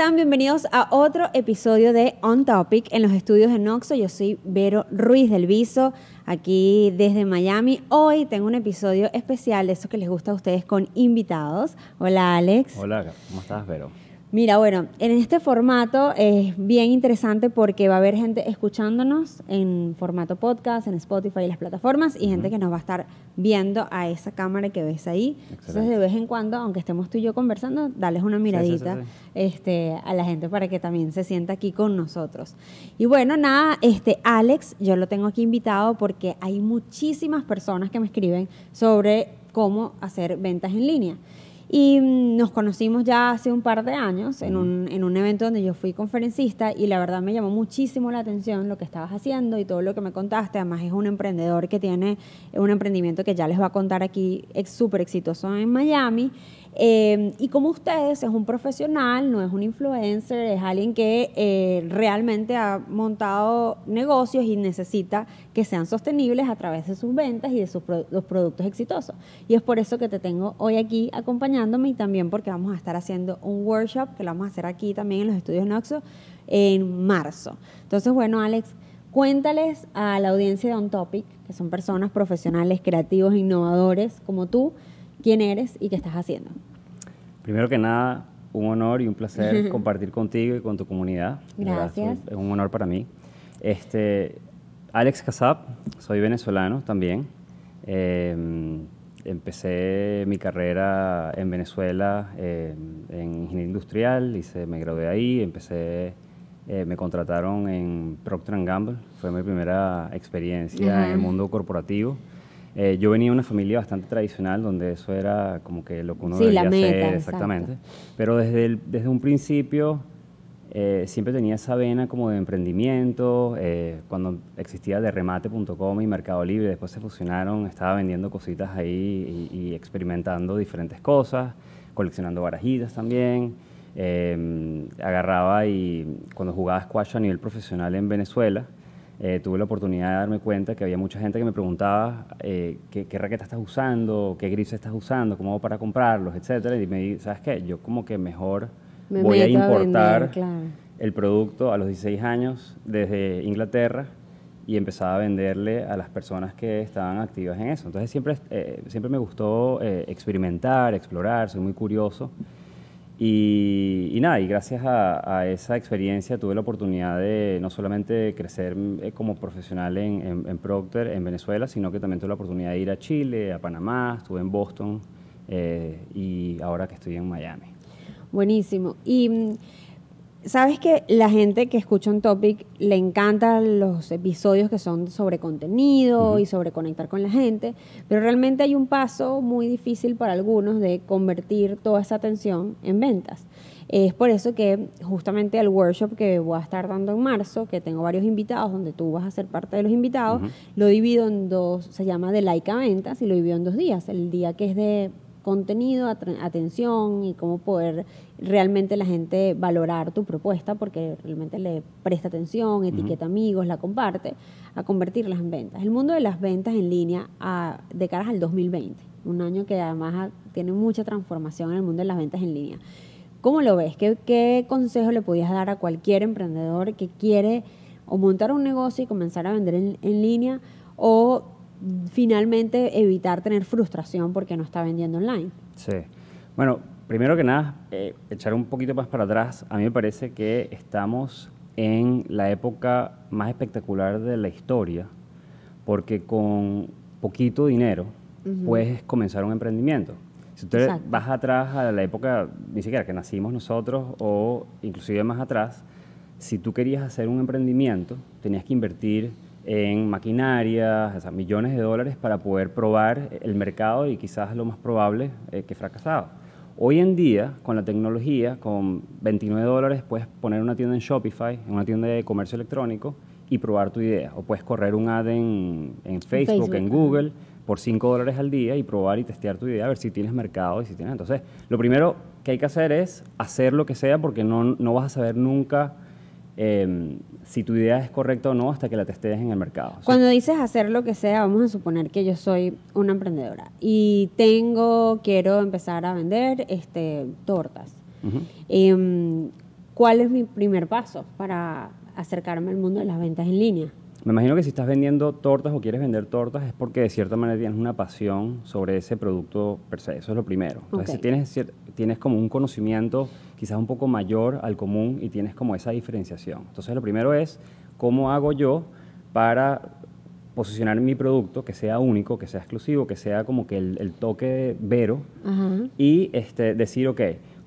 Hola, ¿cómo están? Bienvenidos a otro episodio de On Topic en los estudios de Noxo. Yo soy Vero Ruiz del Viso, aquí desde Miami. Hoy tengo un episodio especial, eso que les gusta a ustedes, con invitados. Hola, Alex. Hola, ¿cómo estás, Vero? Mira, bueno, en este formato es bien interesante porque va a haber gente escuchándonos en formato podcast, en Spotify y las plataformas, y gente que nos va a estar viendo a esa cámara que ves ahí. Entonces, de vez en cuando, aunque estemos tú y yo conversando, dales una miradita Este, a la gente para que también se sienta aquí con nosotros. Y bueno, nada, este Alex, yo lo tengo aquí invitado porque hay muchísimas personas que me escriben sobre cómo hacer ventas en línea. Y nos conocimos ya hace un par de años en un, en un evento donde yo fui conferencista y la verdad me llamó muchísimo la atención lo que estabas haciendo y todo lo que me contaste. Además es un emprendedor que tiene un emprendimiento que ya les va a contar aquí, es súper exitoso en Miami. Eh, y como ustedes, es un profesional, no es un influencer, es alguien que eh, realmente ha montado negocios y necesita que sean sostenibles a través de sus ventas y de sus los productos exitosos. Y es por eso que te tengo hoy aquí acompañándome y también porque vamos a estar haciendo un workshop que lo vamos a hacer aquí también en los estudios Noxo en marzo. Entonces, bueno, Alex, cuéntales a la audiencia de On Topic, que son personas profesionales, creativos, innovadores como tú, quién eres y qué estás haciendo. Primero que nada, un honor y un placer compartir contigo y con tu comunidad. Gracias. Es un honor para mí. Este, Alex Casab, soy venezolano también. Em, empecé mi carrera en Venezuela em, en ingeniería industrial, hice, me gradué ahí, empecé, eh, me contrataron en Procter Gamble, fue mi primera experiencia en el mundo corporativo. Eh, yo venía de una familia bastante tradicional donde eso era como que lo que uno sí, debía hacer, exactamente. Pero desde, desde un principio eh, siempre tenía esa vena como de emprendimiento. Eh, cuando existía derremate.com y Mercado Libre, después se fusionaron, estaba vendiendo cositas ahí y, experimentando diferentes cosas, coleccionando barajitas también. agarraba y cuando jugaba squash a nivel profesional en Venezuela, eh, tuve la oportunidad de darme cuenta que había mucha gente que me preguntaba eh, qué, qué raqueta estás usando, qué grises estás usando, cómo hago para comprarlos, etcétera. Y me di, ¿sabes qué? Yo como que mejor voy a importar el producto a los 16 años desde Inglaterra y empezaba a venderle a las personas que estaban activas en eso. Entonces siempre, eh, siempre me gustó experimentar, explorar, soy muy curioso. Y, nada, y gracias a, esa experiencia tuve la oportunidad de no solamente crecer eh, como profesional en, Procter, en Venezuela, sino que también tuve la oportunidad de ir a Chile, a Panamá, estuve en Boston eh, y ahora que estoy en Miami. Buenísimo. Y mm, Sabes que la gente que escucha un topic le encantan los episodios que son sobre contenido y sobre conectar con la gente, pero realmente hay un paso muy difícil para algunos de convertir toda esa atención en ventas. Es por eso que justamente el workshop que voy a estar dando en marzo, que tengo varios invitados, donde tú vas a ser parte de los invitados, lo divido en dos, se llama de like a ventas y lo divido en dos días. El día que es de contenido, atención y cómo poder realmente la gente valorar tu propuesta porque realmente le presta atención, etiqueta amigos, la comparte, a convertirlas en ventas. El mundo de las ventas en línea a, de caras al 2020, un año que además tiene mucha transformación en el mundo de las ventas en línea. ¿Cómo lo ves? ¿Qué, qué consejo le podías dar a cualquier emprendedor que quiere o montar un negocio y comenzar a vender en, en línea o finalmente evitar tener frustración porque no está vendiendo online. Sí. Bueno, primero que nada, eh, echar un poquito más para atrás, a mí me parece que estamos en la época más espectacular de la historia, porque con poquito dinero puedes comenzar un emprendimiento. Si tú vas atrás a la época, ni siquiera que nacimos nosotros, o inclusive más atrás, si tú querías hacer un emprendimiento, tenías que invertir en maquinaria, o sea, millones de dólares para poder probar el mercado y quizás lo más probable eh, que fracasaba. Hoy en día, con la tecnología, con 29 dólares puedes poner una tienda en Shopify, en una tienda de comercio electrónico y probar tu idea. O puedes correr un ad en, Facebook, en Google, por 5 dólares al día y probar y testear tu idea, a ver si tienes mercado y si tienes. Entonces, lo primero que hay que hacer es hacer lo que sea porque no, no vas a saber nunca Em, si tu idea es correcta o no hasta que la testes en el mercado. Cuando dices hacer lo que sea, vamos a suponer que yo soy una emprendedora y tengo, quiero empezar a vender este, tortas. Em, ¿Cuál es mi primer paso para acercarme al mundo de las ventas en línea? Me imagino que si estás vendiendo tortas o quieres vender tortas es porque de cierta manera tienes una pasión sobre ese producto per se. Eso es lo primero. Entonces, tienes, tienes como un conocimiento quizás un poco mayor al común y tienes como esa diferenciación. Entonces, lo primero es cómo hago yo para posicionar mi producto que sea único, que sea exclusivo, que sea como que el, toque vero y este, decir, ok,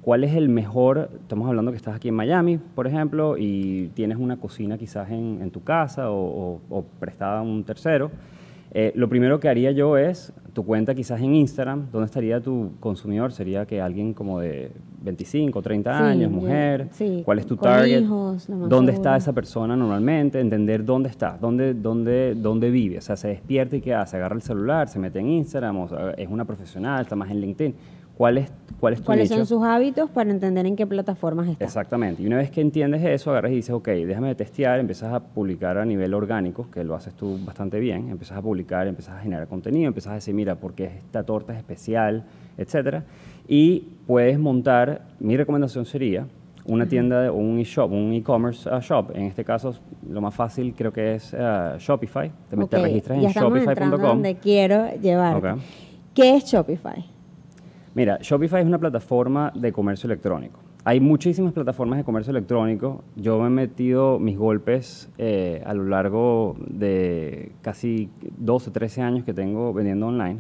¿cuál es el mejor? Estamos hablando que estás aquí en Miami, por ejemplo, y tienes una cocina quizás en, tu casa o, prestada a un tercero. Eh, lo primero que haría yo es tu cuenta quizás en Instagram, ¿dónde estaría tu consumidor? Sería que alguien como de 25, 30 años, mujer, cuál es tu target, dónde está esa persona normalmente, entender dónde está, dónde, dónde, dónde vive, o sea, se despierta y qué hace, agarra el celular, se mete en Instagram, o es una profesional, está más en LinkedIn. ¿Cuál es, cuál es tu ¿Cuáles son sus hábitos para entender en qué plataformas está? Exactamente. Y una vez que entiendes eso, agarras y dices, ok, déjame testear, empiezas a publicar a nivel orgánico, que lo haces tú bastante bien, empiezas a publicar, empiezas a generar contenido, empiezas a decir, mira, porque esta torta es especial, etcétera. Y puedes montar, mi recomendación sería una tienda o un e-shop, un e-commerce uh, shop. En este caso, lo más fácil creo que es uh, Shopify. Te, registras en shopify.com. donde quiero llevar. ¿Qué es Shopify? Mira, Shopify es una plataforma de comercio electrónico. Hay muchísimas plataformas de comercio electrónico. Yo me he metido mis golpes eh, a lo largo de casi 12, 13 años que tengo vendiendo online.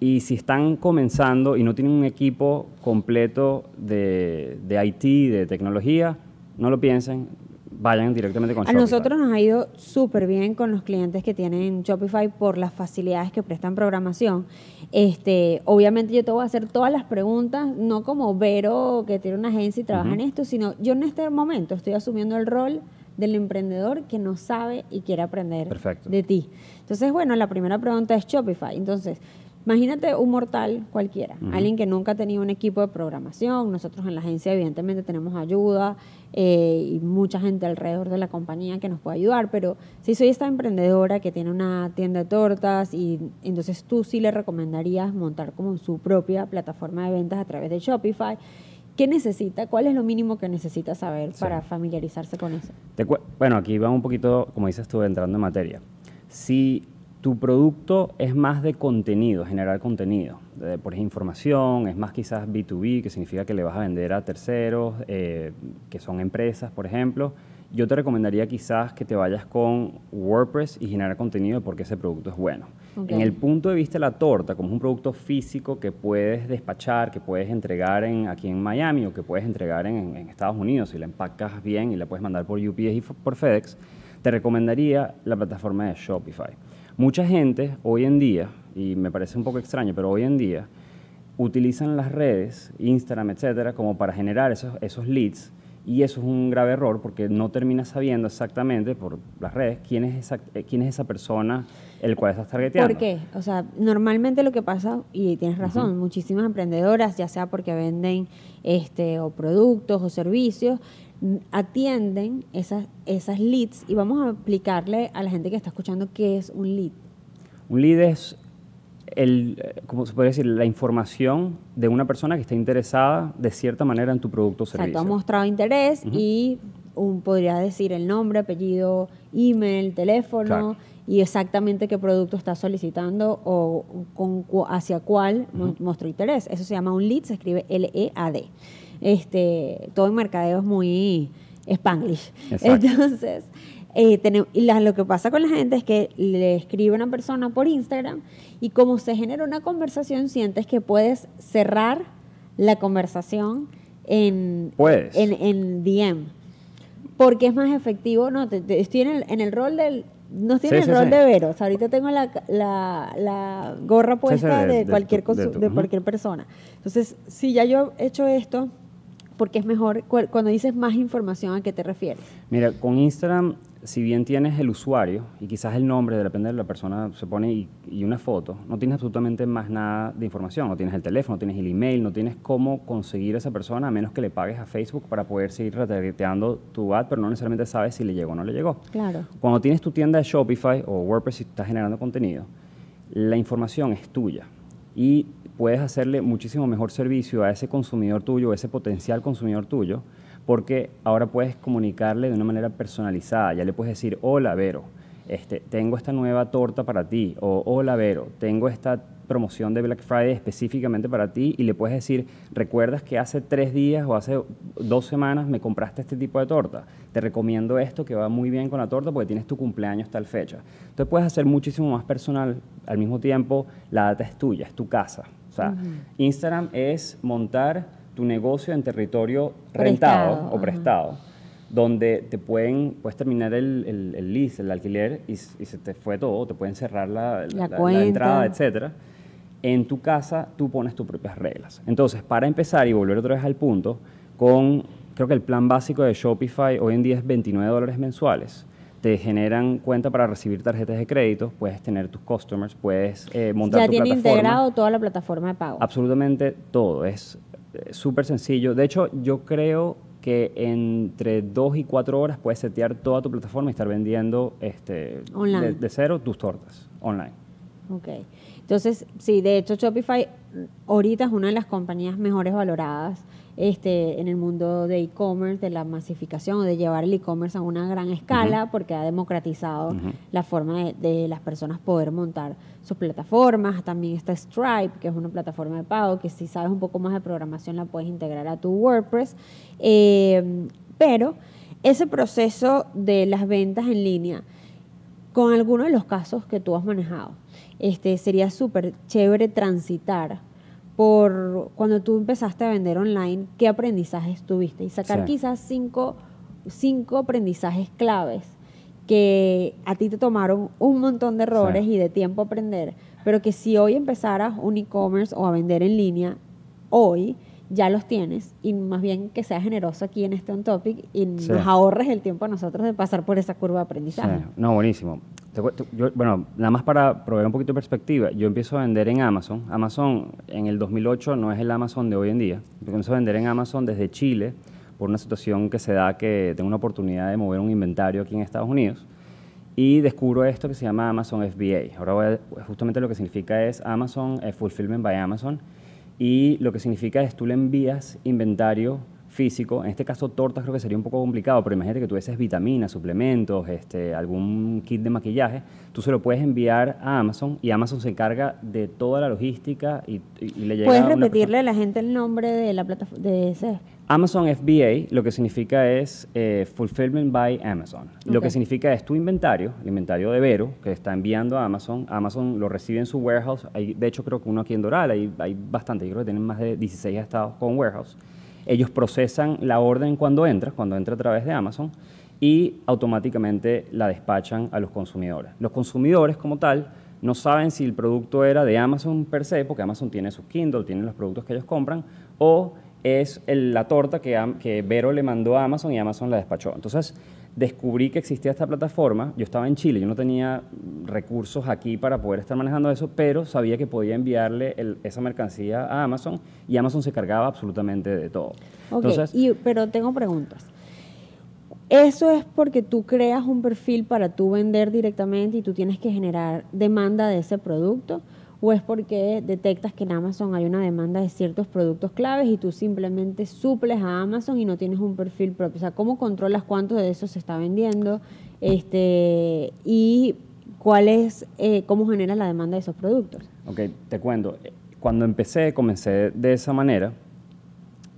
Y si están comenzando y no tienen un equipo completo de, de IT, de tecnología, no lo piensen, vayan directamente con Shopify. A nosotros nos ha ido súper bien con los clientes que tienen Shopify por las facilidades que prestan programación. Este, obviamente yo te voy a hacer todas las preguntas, no como Vero que tiene una agencia y trabaja en esto, sino yo en este momento estoy asumiendo el rol del emprendedor que no sabe y quiere aprender de ti. Entonces, bueno, la primera pregunta es Shopify. Entonces, Imagínate un mortal cualquiera, alguien que nunca ha tenido un equipo de programación. Nosotros en la agencia evidentemente tenemos ayuda eh, y mucha gente alrededor de la compañía que nos puede ayudar, pero si soy esta emprendedora que tiene una tienda de tortas y entonces tú sí le recomendarías montar como su propia plataforma de ventas a través de Shopify. ¿Qué necesita? ¿Cuál es lo mínimo que necesita saber para familiarizarse con eso? bueno, aquí va un poquito, como dices tú, entrando en materia. Si tu producto es más de contenido, generar contenido, por ejemplo, información, es más quizás B2B, que significa que le vas a vender a terceros, eh, que son empresas, por ejemplo. Yo te recomendaría quizás que te vayas con WordPress y generar contenido porque ese producto es bueno. En el punto de vista de la torta, como es un producto físico que puedes despachar, que puedes entregar en, aquí en Miami o que puedes entregar en, en Estados Unidos, si la empacas bien y la puedes mandar por UPS y por FedEx, te recomendaría la plataforma de Shopify. Mucha gente hoy en día, y me parece un poco extraño, pero hoy en día utilizan las redes, Instagram, etcétera, como para generar esos, esos leads. Y eso es un grave error porque no terminas sabiendo exactamente por las redes quién es esa, eh, quién es esa persona el cual estás targeteando. ¿Por qué? O sea, normalmente lo que pasa, y tienes razón, muchísimas emprendedoras, ya sea porque venden este, o productos o servicios, atienden esas, esas leads y vamos a explicarle a la gente que está escuchando qué es un lead. Un lead es, el, ¿cómo se puede decir? La información de una persona que está interesada de cierta manera en tu producto o servicio. Exacto, ha mostrado interés y un, podría decir el nombre, apellido, email, teléfono y exactamente qué producto está solicitando o con, hacia cuál mostró interés. Eso se llama un lead, se escribe L-E-A-D este, todo en mercadeo es muy spanglish. Entonces, eh, y lo que pasa con la gente es que le escribe una persona por Instagram y como se genera una conversación, sientes que puedes cerrar la conversación en, en, en, DM. Porque es más efectivo, no, estoy en el, en el rol del, no en el rol de veros. ahorita tengo la, la, la gorra puesta de, cualquier, de, cualquier persona. Entonces, si ya yo he hecho esto, porque es mejor cuando dices más información a qué te refieres. Mira, con Instagram, si bien tienes el usuario y quizás el nombre, depende de la persona, se pone y, una foto, no tienes absolutamente más nada de información. No tienes el teléfono, no tienes el email, no tienes cómo conseguir a esa persona a menos que le pagues a Facebook para poder seguir retargeteando tu ad, pero no necesariamente sabes si le llegó o no le llegó. Claro. Cuando tienes tu tienda de Shopify o WordPress y estás generando contenido, la información es tuya y puedes hacerle muchísimo mejor servicio a ese consumidor tuyo, a ese potencial consumidor tuyo, porque ahora puedes comunicarle de una manera personalizada. Ya le puedes decir, hola Vero, este, tengo esta nueva torta para ti, o hola Vero, tengo esta promoción de Black Friday específicamente para ti y le puedes decir, recuerdas que hace tres días o hace dos semanas me compraste este tipo de torta, te recomiendo esto que va muy bien con la torta porque tienes tu cumpleaños tal fecha. Entonces puedes hacer muchísimo más personal, al mismo tiempo la data es tuya, es tu casa. O sea, Instagram es montar tu negocio en territorio rentado o prestado donde te pueden, puedes terminar el, el, el lease, el alquiler, y, y, se te fue todo, te pueden cerrar la, la, la entrada, etcétera en tu casa tú pones tus propias reglas. Entonces, para empezar y volver otra vez al punto, con creo que el plan básico de Shopify hoy en día es 29 dólares mensuales. Te generan cuenta para recibir tarjetas de crédito, puedes tener tus customers, puedes eh, montar ya tu tiene plataforma. integrado toda la plataforma de pago. Absolutamente todo, es eh, súper sencillo. De hecho, yo creo que entre dos y cuatro horas puedes setear toda tu plataforma y estar vendiendo este, Online. de, de cero tus tortas online. Ok. Entonces, sí, de hecho Shopify ahorita es una de las compañías mejores valoradas este, en el mundo de e-commerce, de la masificación o de llevar el e-commerce a una gran escala, porque ha democratizado la forma de, de, las personas poder montar sus plataformas. También está Stripe, que es una plataforma de pago, que si sabes un poco más de programación la puedes integrar a tu WordPress. Eh, pero ese proceso de las ventas en línea, con algunos de los casos que tú has manejado, este, sería súper chévere transitar por cuando tú empezaste a vender online, qué aprendizajes tuviste y sacar sí. quizás cinco, cinco aprendizajes claves que a ti te tomaron un montón de errores sí. y de tiempo aprender, pero que si hoy empezaras un e-commerce o a vender en línea, hoy ya los tienes y más bien que seas generoso aquí en este on topic y sí. nos ahorres el tiempo a nosotros de pasar por esa curva de aprendizaje. Sí. No, buenísimo. Yo, bueno, nada más para proveer un poquito de perspectiva, yo empiezo a vender en Amazon. Amazon en el 2008 no es el Amazon de hoy en día. Yo empiezo a vender en Amazon desde Chile por una situación que se da que tengo una oportunidad de mover un inventario aquí en Estados Unidos y descubro esto que se llama Amazon FBA. Ahora voy a, justamente lo que significa es Amazon eh, Fulfillment by Amazon y lo que significa es tú le envías inventario físico, en este caso tortas creo que sería un poco complicado, pero imagínate que tuvieses vitaminas, suplementos, este, algún kit de maquillaje, tú se lo puedes enviar a Amazon y Amazon se encarga de toda la logística y, y, y le llega ¿Puedes repetirle a la gente el nombre de la plataforma de ese? Amazon FBA lo que significa es eh, Fulfillment by Amazon. Okay. Lo que significa es tu inventario, el inventario de Vero, que está enviando a Amazon. Amazon lo recibe en su warehouse. Hay, de hecho, creo que uno aquí en Doral, hay, hay bastante. Yo creo que tienen más de 16 estados con warehouse. Ellos procesan la orden cuando entra, cuando entra a través de Amazon, y automáticamente la despachan a los consumidores. Los consumidores, como tal, no saben si el producto era de Amazon per se, porque Amazon tiene sus Kindle, tiene los productos que ellos compran, o es el, la torta que, que, Vero le mandó a Amazon y Amazon la despachó. Entonces, descubrí que existía esta plataforma. Yo estaba en Chile, yo no tenía recursos aquí para poder estar manejando eso, pero sabía que podía enviarle el, esa mercancía a Amazon y Amazon se cargaba absolutamente de todo. Okay, Entonces, y, pero tengo preguntas. ¿Eso es porque tú creas un perfil para tú vender directamente y tú tienes que generar demanda de ese producto? ¿O es porque detectas que en Amazon hay una demanda de ciertos productos claves y tú simplemente suples a Amazon y no tienes un perfil propio? O sea, ¿cómo controlas cuánto de eso se está vendiendo? Este, y cuál es, eh, cómo generas la demanda de esos productos. Ok, te cuento. Cuando empecé, comencé de esa manera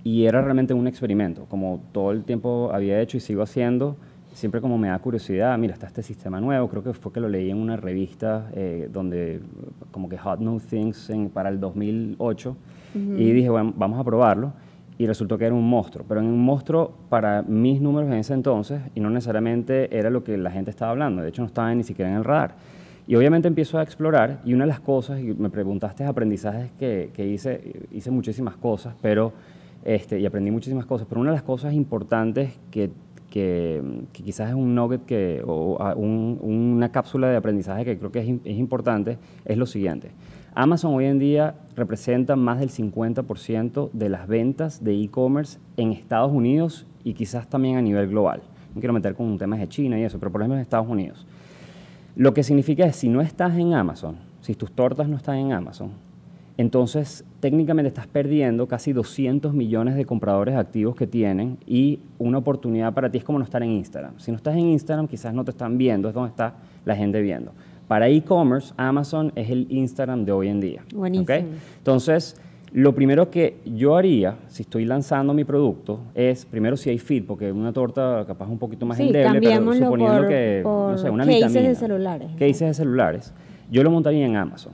y era realmente un experimento, como todo el tiempo había hecho y sigo haciendo siempre como me da curiosidad, mira, está este sistema nuevo, creo que fue que lo leí en una revista eh, donde como que Hot New Things en, para el 2008 uh -huh. y dije, bueno, vamos a probarlo y resultó que era un monstruo, pero un monstruo para mis números en ese entonces y no necesariamente era lo que la gente estaba hablando, de hecho no estaba ni siquiera en el radar. Y obviamente empiezo a explorar y una de las cosas, y me preguntaste aprendizajes que, que hice, hice muchísimas cosas, pero, este, y aprendí muchísimas cosas, pero una de las cosas importantes que que, quizás es un nugget que, o un, una cápsula de aprendizaje que creo que es, es, importante, es lo siguiente. Amazon hoy en día representa más del 50% de las ventas de e-commerce en Estados Unidos y quizás también a nivel global. No quiero meter con temas de China y eso, pero por ejemplo en Estados Unidos. Lo que significa es, si no estás en Amazon, si tus tortas no están en Amazon, Entonces, técnicamente estás perdiendo casi 200 millones de compradores activos que tienen y una oportunidad para ti es como no estar en Instagram. Si no estás en Instagram, quizás no te están viendo, es donde está la gente viendo. Para e-commerce, Amazon es el Instagram de hoy en día. Buenísimo. Entonces, lo primero que yo haría, si estoy lanzando mi producto, es primero si hay feed, porque una torta capaz un poquito más Sí, endeble, pero suponiendo por- que, no por sé, una vitamina. de celulares. Cases de celulares. Yo lo montaría en Amazon.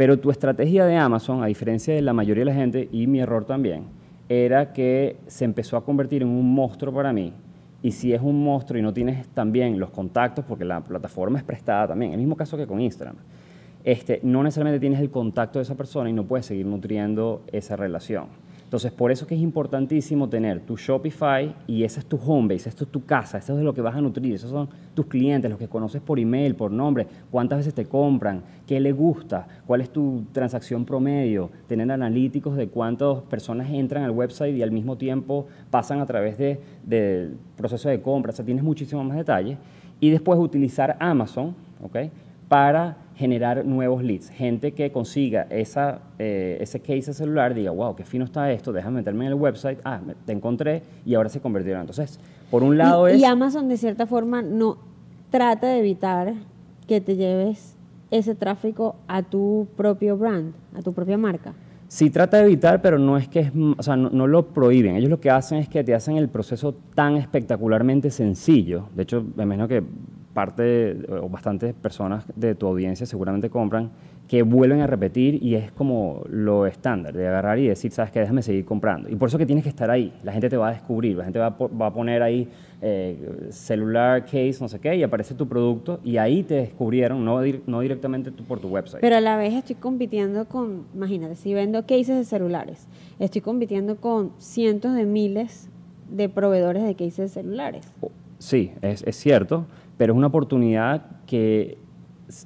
Pero tu estrategia de Amazon, a diferencia de la mayoría de la gente, y mi error también, era que se empezó a convertir en un monstruo para mí. Y si es un monstruo y no tienes también los contactos, porque la plataforma es prestada también, el mismo caso que con Instagram, este, no necesariamente tienes el contacto de esa persona y no puedes seguir nutriendo esa relación. Entonces, por eso que es importantísimo tener tu Shopify y esa es tu home base, esto es tu casa, eso es de lo que vas a nutrir, esos son tus clientes, los que conoces por email, por nombre, cuántas veces te compran, qué le gusta, cuál es tu transacción promedio, tener analíticos de cuántas personas entran al website y al mismo tiempo pasan a través de- del proceso de compra, o sea, tienes muchísimos más detalles. Y después utilizar Amazon, ¿ok? para generar nuevos leads. Gente que consiga esa, eh, ese case celular, diga, wow, qué fino está esto, déjame meterme en el website, ah, me- te encontré y ahora se convirtieron. Entonces, por un lado y, es... y Amazon de cierta forma no trata de evitar que te lleves ese tráfico a tu propio brand, a tu propia marca. Sí trata de evitar, pero no es que es, o sea, no, no lo prohíben. Ellos lo que hacen es que te hacen el proceso tan espectacularmente sencillo. De hecho, me imagino que parte o bastantes personas de tu audiencia seguramente compran que vuelven a repetir y es como lo estándar de agarrar y decir, sabes que déjame seguir comprando. Y por eso que tienes que estar ahí. La gente te va a descubrir, la gente va a, va a poner ahí eh, celular case, no sé qué, y aparece tu producto y ahí te descubrieron, no, dir- no directamente tú por tu website. Pero a la vez estoy compitiendo con, imagínate, si vendo cases de celulares, estoy compitiendo con cientos de miles de proveedores de cases de celulares. Sí, es, es cierto, pero es una oportunidad que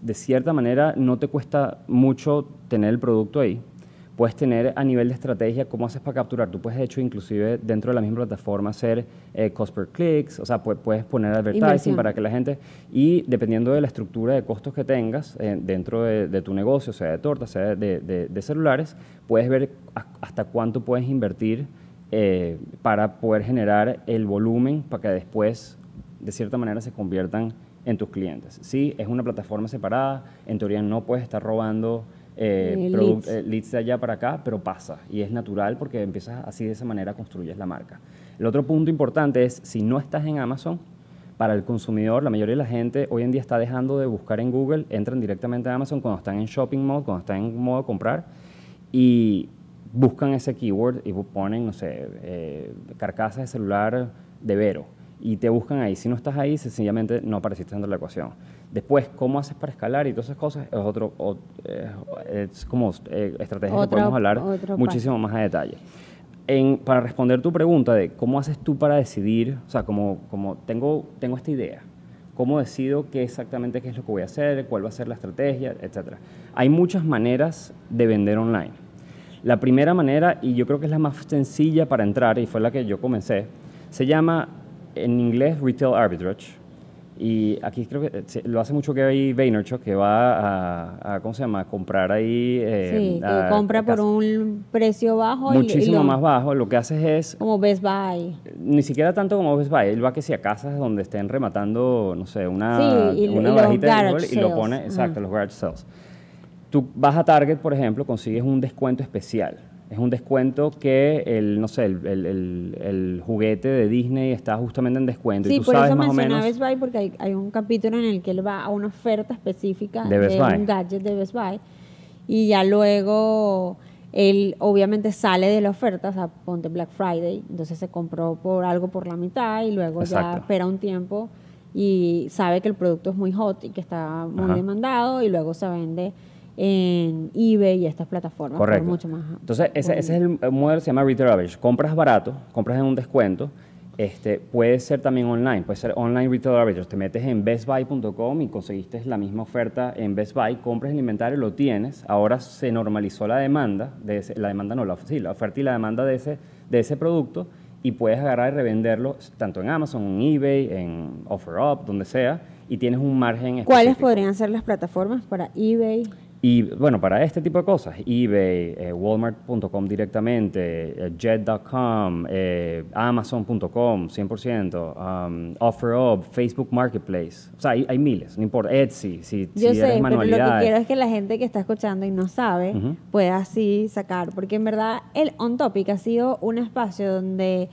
de cierta manera no te cuesta mucho tener el producto ahí. Puedes tener a nivel de estrategia cómo haces para capturar. Tú puedes, de hecho, inclusive dentro de la misma plataforma hacer eh, cost per clicks, o sea, pu- puedes poner advertising Inversión. para que la gente, y dependiendo de la estructura de costos que tengas eh, dentro de, de tu negocio, sea de tortas, sea de, de- de celulares, puedes ver a- hasta cuánto puedes invertir eh, para poder generar el volumen para que después, de cierta manera, se conviertan en tus clientes. Sí, es una plataforma separada, en teoría no puedes estar robando eh, Eh, leads. eh, leads de allá para acá, pero pasa y es natural porque empiezas así de esa manera construyes la marca. El otro punto importante es si no estás en Amazon, para el consumidor, la mayoría de la gente hoy en día está dejando de buscar en Google, entran directamente a Amazon cuando están en shopping mode, cuando están en modo de comprar y buscan ese keyword y ponen, no sé, eh, carcasa de celular de Vero y te buscan ahí. Si no estás ahí, sencillamente no apareciste dentro de la ecuación. Después, ¿cómo haces para escalar y todas esas cosas? Es otro, o- eh, es como eh, estrategia que Otro- podemos hablar muchísimo más a detalle. En- para responder tu pregunta de cómo haces tú para decidir, o sea, como, como tengo, tengo esta idea, cómo decido qué exactamente qué es lo que voy a hacer, cuál va a ser la estrategia, etcétera. Hay muchas maneras de vender online. La primera manera, y yo creo que es la más sencilla para entrar, y fue la que yo comencé, se llama en inglés Retail Arbitrage. Y aquí creo que eh, lo hace mucho Gary Vaynerchuk, que va a, a, ¿cómo se llama?, a comprar ahí... eh, sí, que a- compra por un precio bajo y- y Muchísimo lo- más bajo. Lo que haces es como Best Buy. ni siquiera tanto como Best Buy, él va que si a casas donde estén rematando, no sé, una, Sí, y- una barajita de alcohol y lo pone, Ajá. exacto, los garage sales. Tú vas a Target, por ejemplo, consigues un descuento especial. Es un descuento que el, no sé, el, el- el- el juguete de Disney está justamente en descuento y Sí, tú por sabes eso más o mencionaba menos. Best Buy porque hay, hay un capítulo en el que él va a una oferta específica De Best Buy. un gadget de Best Buy y ya luego él obviamente sale de la oferta, o sea, ponte Black Friday, entonces se compró por algo por la mitad y luego ya espera un tiempo y sabe que el producto es muy hot y que está muy Ajá. demandado y luego se vende en eBay y estas plataformas Correcto. mucho más. Entonces, ese, ese es el, el modelo, se llama retail average. Compras barato, compras en un descuento. Este, puede ser también online, puede ser online retail average. Te metes en bestbuy.com y conseguiste la misma oferta en Best Buy, compras el inventario, lo tienes. Ahora se normalizó la demanda, de ese- la demanda no, la, sí, la oferta y la demanda de ese, de ese producto y puedes agarrar y revenderlo tanto en Amazon, en eBay, en OfferUp, donde sea, y tienes un margen ¿Cuáles específico. podrían ser las plataformas para eBay? Y bueno, para este tipo de cosas, eBay, eh, Walmart.com directamente, eh, Jet.com, eh, Amazon.com, 100%, um, OfferUp, Facebook Marketplace. O sea, hay, hay miles, no importa. Etsy, si, Yo si sé, eres pero lo que quiero es que la gente que está escuchando y no sabe pueda así sacar, porque en verdad el On Topic ha sido un espacio donde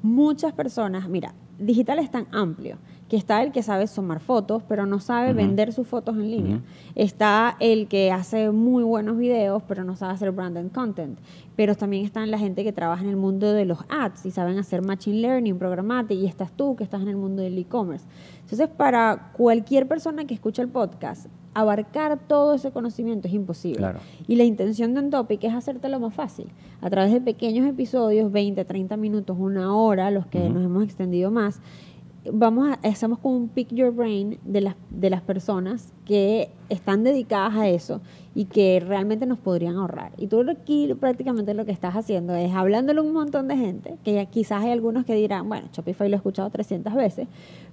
muchas personas, mira, digital es tan amplio que está el que sabe tomar fotos, pero no sabe vender sus fotos en línea. Está el que hace muy buenos videos, pero no sabe hacer branded content. Pero también está la gente que trabaja en el mundo de los ads y saben hacer machine learning, programática, y estás tú que estás en el mundo del e-commerce. Entonces, para cualquier persona que escucha el podcast, abarcar todo ese conocimiento es imposible. Claro. Y la intención de Untopic es hacértelo más fácil. A través de pequeños episodios, 20, 30 minutos, una hora, los que Ujú. nos hemos extendido más, vamos a, hacemos como un pick your brain de las, de las personas que están dedicadas a eso y que realmente nos podrían ahorrar. Y tú aquí prácticamente lo que estás haciendo es hablándole a un montón de gente, que quizás hay algunos que dirán, bueno, Shopify lo he escuchado 300 veces,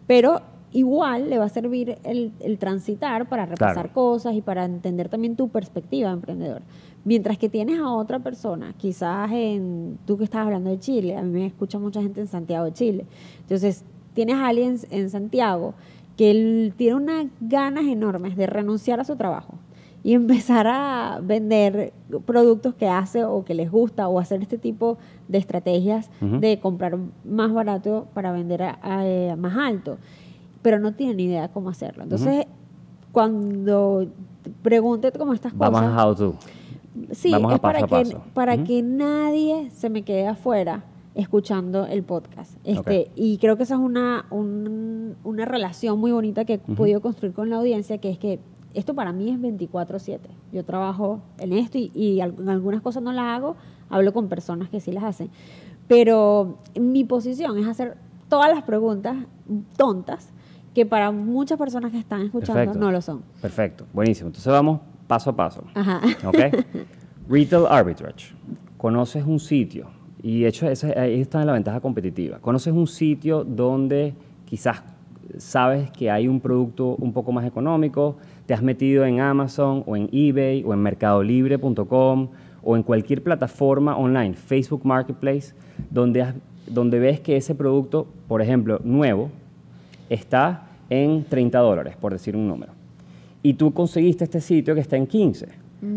pero igual le va a servir el, el transitar para repasar Claro. cosas y para entender también tu perspectiva de emprendedor. Mientras que tienes a otra persona, quizás en tú que estás hablando de Chile, a mí me escucha mucha gente en Santiago de Chile. Entonces, tienes a alguien en Santiago que él tiene unas ganas enormes de renunciar a su trabajo y empezar a vender productos que hace o que les gusta o hacer este tipo de estrategias de comprar más barato para vender a, a, eh, más alto, pero no tiene ni idea cómo hacerlo. Entonces, cuando pregunte como estas Vamos cosas, a how to. Sí, Vamos a es para, paso a que, para que nadie se me quede afuera escuchando el podcast. Este, Ok. Y creo que esa es una, un- una relación muy bonita que he podido construir con la audiencia, que es que esto para mí es 24/7. Yo trabajo en esto y, y algunas cosas no las hago, hablo con personas que sí las hacen. Pero mi posición es hacer todas las preguntas tontas que para muchas personas que están escuchando Perfecto. no lo son. Perfecto, buenísimo. Entonces vamos paso a paso. Ajá. ¿Ok? Retail arbitrage. Conoces un sitio, y de hecho esa- ahí está la ventaja competitiva. Conoces un sitio donde quizás sabes que hay un producto un poco más económico, te has metido en Amazon o en eBay o en mercadolibre.com o en cualquier plataforma online, Facebook Marketplace, donde, has- donde ves que ese producto, por ejemplo, nuevo, está en 30 dólares, por decir un número. Y tú conseguiste este sitio que está en 15.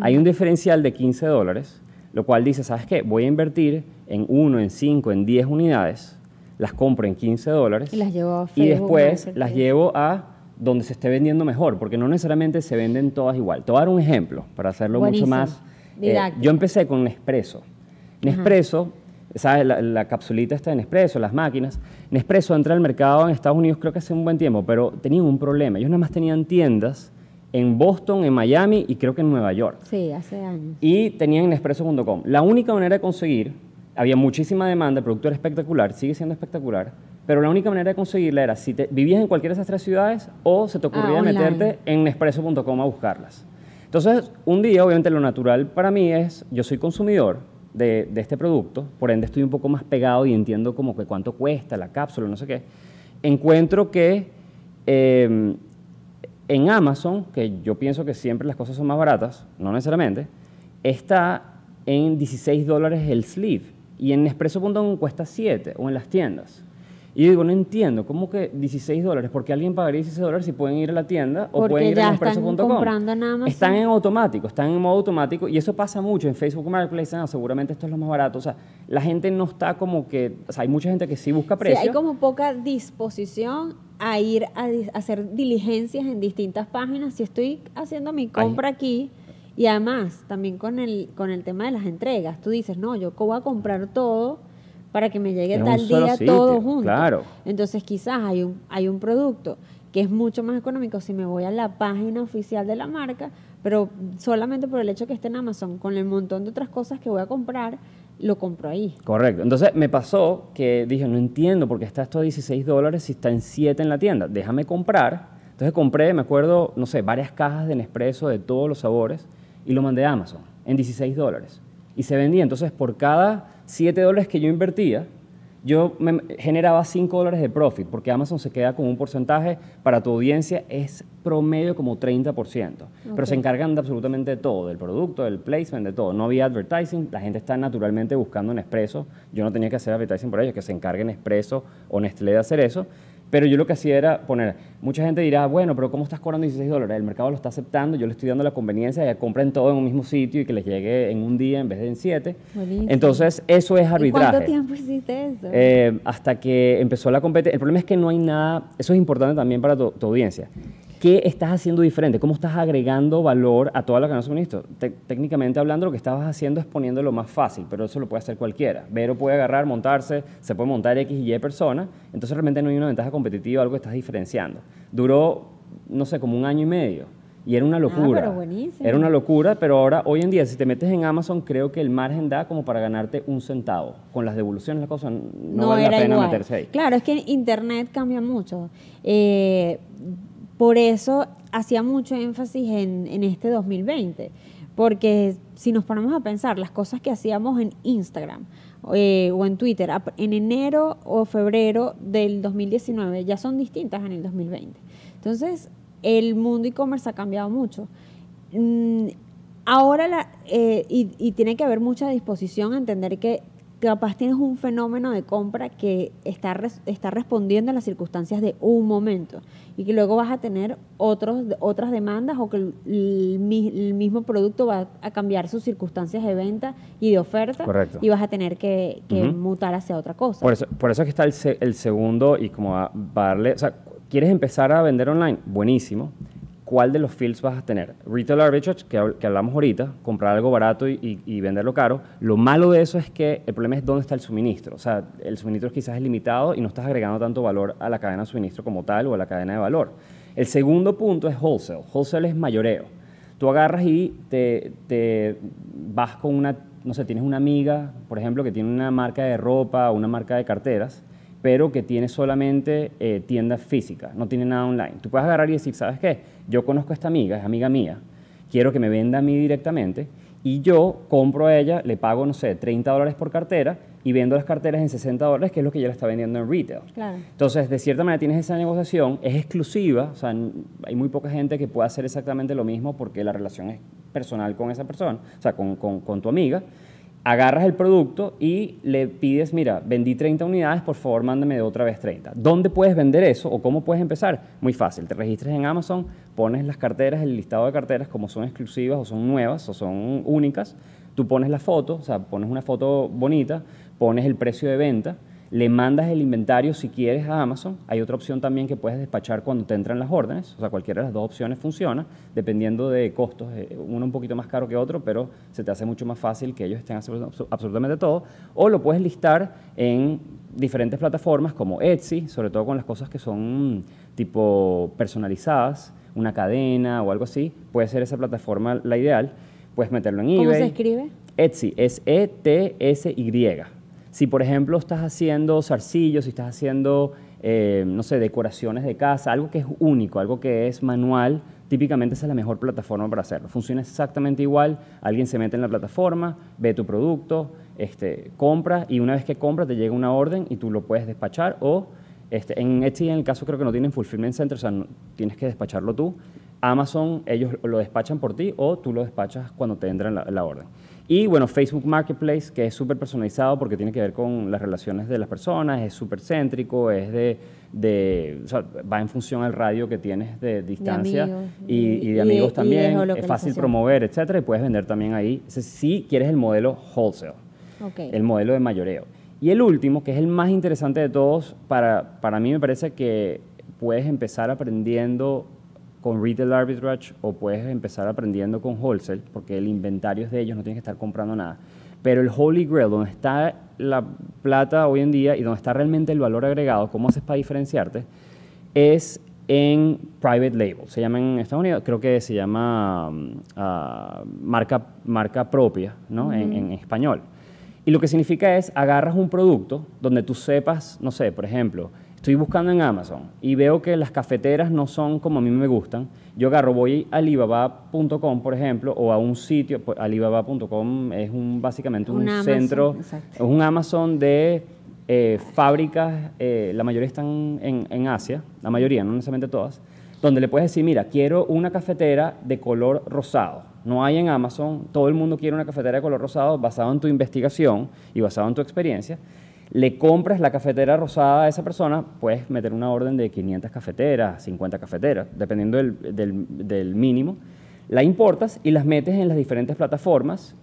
Hay un diferencial de 15 dólares, lo cual dice, ¿sabes qué? Voy a invertir en 1, en 5, en 10 unidades, las compro en 15 dólares Y las llevo a y Facebook después Marketplace. las llevo a donde se esté vendiendo mejor, porque no necesariamente se venden todas igual. Te voy a dar un ejemplo para hacerlo Buenísimo. mucho más. eh, yo empecé con Nespresso. Nespresso, ¿sabes? La, la capsulita está de Nespresso, las máquinas. Nespresso entra al mercado en Estados Unidos creo que hace un buen tiempo, pero tenían un problema. Ellos nada más tenían tiendas en Boston, en Miami y creo que en Nueva York. Sí, hace años. Y tenían Nespresso.com. La única manera de conseguir, había muchísima demanda, el producto era espectacular, sigue siendo espectacular, pero la única manera de conseguirla era si te, vivías en cualquiera de esas tres ciudades o se te ocurría Ah, meterte en Nespresso.com a buscarlas. Entonces, un día, obviamente, lo natural para mí es, yo soy consumidor de, de este producto, por ende estoy un poco más pegado y entiendo como que cuánto cuesta la cápsula, no sé qué. Encuentro que eh, en Amazon, que yo pienso que siempre las cosas son más baratas, no necesariamente, está en 16 dólares el sleeve y en Nespresso.com cuesta 7 o en las tiendas. Y yo digo, no entiendo, ¿cómo que 16 dólares? ¿Por qué alguien pagaría 16 dólares si pueden ir a la tienda o Porque pueden ir ya a están Nespresso.com? comprando. Están en automático, están en modo automático y eso pasa mucho en Facebook Marketplace, "Ah, seguramente esto es lo más barato. O sea, la gente no está como que, o sea, hay mucha gente que sí busca precio. Sí, hay como poca disposición a ir a hacer diligencias en distintas páginas. Si estoy haciendo mi compra aquí y además también con el, con el tema de las entregas, tú dices, no, yo voy a comprar todo para que me llegue En tal día sitio, todo junto. claro. Entonces quizás hay un, hay un producto que es mucho más económico si me voy a la página oficial de la marca, pero solamente por el hecho que esté en Amazon, con el montón de otras cosas que voy a comprar, lo compro ahí. Correcto. Entonces me pasó que dije, no entiendo por qué está esto a 16 dólares si está en 7 en la tienda. Déjame comprar. Entonces compré, me acuerdo, no sé, varias cajas de Nespresso de todos los sabores y lo mandé a Amazon en 16 dólares. Y se vendía. Entonces por cada 7 dólares que yo invertía, yo me generaba 5 dólares de profit, porque Amazon se queda con un porcentaje para tu audiencia, es promedio como 30%. Pero se encargan de absolutamente todo, del producto, del placement, de todo. No había advertising, la gente está naturalmente buscando en Expreso. Yo no tenía que hacer advertising por ellos, que se encarguen Expreso o Nestlé de hacer eso. Pero yo lo que hacía era poner, mucha gente dirá, bueno, pero ¿cómo estás cobrando 16 dólares? El mercado lo está aceptando, yo le estoy dando la conveniencia de que compren todo en un mismo sitio y que les llegue en un día en vez de en siete. Buenísimo. Entonces, eso es arbitraje. ¿Y cuánto tiempo hiciste eso? Eh, hasta que empezó la competencia. El problema es que no hay nada, eso es importante también para tu, tu audiencia. ¿Qué estás haciendo diferente? ¿Cómo estás agregando valor a toda la cadena de suministro? Te- técnicamente hablando, lo que estabas haciendo es poniéndolo más fácil, pero eso lo puede hacer cualquiera. Vero puede agarrar, montarse, se puede montar X y Y personas, entonces realmente no hay una ventaja competitiva, algo que estás diferenciando. Duró, no sé, como un año y medio. Y era una locura. Ah, pero buenísimo. Era una locura, pero ahora, hoy en día, si te metes en Amazon, creo que el margen da como para ganarte un centavo. Con las devoluciones, las cosas, no, vale la pena meterse ahí. Claro, es que Internet cambia mucho. Eh, por eso hacía mucho énfasis en, este 2020. Porque si nos ponemos a pensar, las cosas que hacíamos en Instagram eh, o en Twitter en enero o febrero del 2019 ya son distintas en el 2020. Entonces, el mundo e-commerce ha cambiado mucho. Mm, ahora, la, eh, y, y tiene que haber mucha disposición a entender que capaz tienes un fenómeno de compra que está, está respondiendo a las circunstancias de un momento y que luego vas a tener otros, otras demandas o que el, el mi- el mismo producto va a cambiar sus circunstancias de venta y de oferta Correcto. y vas a tener que, mutar hacia otra cosa. Por eso, por eso es que está el, el segundo y como a darle, o sea, ¿quieres empezar a vender online? Buenísimo. ¿Cuál de los fields vas a tener? Retail arbitrage, que, que hablamos ahorita, comprar algo barato y, y- y venderlo caro. Lo malo de eso es que el problema es dónde está el suministro. O sea, el suministro quizás es limitado y no estás agregando tanto valor a la cadena de suministro como tal o a la cadena de valor. El segundo punto es wholesale. Wholesale es mayoreo. Tú agarras y te, te vas con una, no sé, tienes una amiga, por ejemplo, que tiene una marca de ropa o una marca de carteras, pero que tiene solamente eh, tienda física, no tiene nada online. Tú puedes agarrar y decir, ¿sabes qué? Yo conozco a esta amiga, es amiga mía, quiero que me venda a mí directamente y yo compro a ella, le pago, no sé, 30 dólares por cartera y vendo las carteras en 60 dólares, que es lo que ella le está vendiendo en retail. Claro. Entonces, de cierta manera tienes esa negociación, es exclusiva, o sea, hay muy poca gente que pueda hacer exactamente lo mismo porque la relación es personal con esa persona, o sea, con, con- con tu amiga. Agarras el producto y le pides, mira, vendí 30 unidades, por favor, mándame de otra vez 30. ¿Dónde puedes vender eso o cómo puedes empezar? Muy fácil, te registras en Amazon, pones las carteras, el listado de carteras, como son exclusivas o son nuevas o son únicas, tú pones la foto, o sea, pones una foto bonita, pones el precio de venta, le mandas el inventario si quieres a Amazon. Hay otra opción también que puedes despachar cuando te entran las órdenes. O sea, cualquiera de las dos opciones funciona, dependiendo de costos. eh, Uno un poquito más caro que otro, pero se te hace mucho más fácil que ellos estén haciendo abso- absolutamente todo. O lo puedes listar en diferentes plataformas como Etsy, sobre todo con las cosas que son mm, tipo personalizadas, una cadena o algo así. Puede ser esa plataforma la ideal. Puedes meterlo en eBay. ¿Cómo se escribe? Etsy es E-T-S-Y. Si, por ejemplo, estás haciendo zarcillos, si estás haciendo, eh, no sé, decoraciones de casa, algo que es único, algo que es manual, típicamente esa es la mejor plataforma para hacerlo. Funciona exactamente igual. Alguien se mete en la plataforma, ve tu producto, este, compra y una vez que compra te llega una orden y tú lo puedes despachar o este, en Etsy, en el caso creo que no tienen fulfillment center, o sea, tienes que despacharlo tú. Amazon, ellos lo despachan por ti o tú lo despachas cuando te entra la, la orden. Y bueno, Facebook Marketplace, que es súper personalizado porque tiene que ver con las relaciones de las personas, es súper céntrico, es de, de o sea, va en función al radio que tienes de distancia amigos, y, y- y y de de- amigos y de también, es fácil promover, etcétera, y puedes vender también ahí, si quieres el modelo wholesale Ok. el modelo de mayoreo. Y el último, que es el más interesante de todos, para, para mí me parece que puedes empezar aprendiendo con retail arbitrage o puedes empezar aprendiendo con wholesale, porque el inventario es de ellos, no tienes que estar comprando nada. Pero el Holy Grail, donde está la plata hoy en día y donde está realmente el valor agregado, ¿cómo haces para diferenciarte? Es en private label. Se llama en Estados Unidos, creo que se llama mm, ah, marca, marca propia, ¿no? en, en español. Y lo que significa es, agarras un producto donde tú sepas, no sé, por ejemplo, estoy buscando en Amazon y veo que las cafeteras no son como a mí me gustan. Yo agarro, voy a alibaba.com, por ejemplo, o a un sitio, pues, alibaba.com es un, básicamente un, centro, es un Amazon de eh, fábricas, eh, la mayoría están en, en Asia, la mayoría, no necesariamente todas, donde le puedes decir, mira, quiero una cafetera de color rosado. No hay en Amazon, todo el mundo quiere una cafetera de color rosado basado en tu investigación y basado en tu experiencia. Le compras la cafetera rosada a esa persona, puedes meter una orden de 500 cafeteras, 50 cafeteras, dependiendo del, del- del mínimo. La importas y las metes en las diferentes plataformas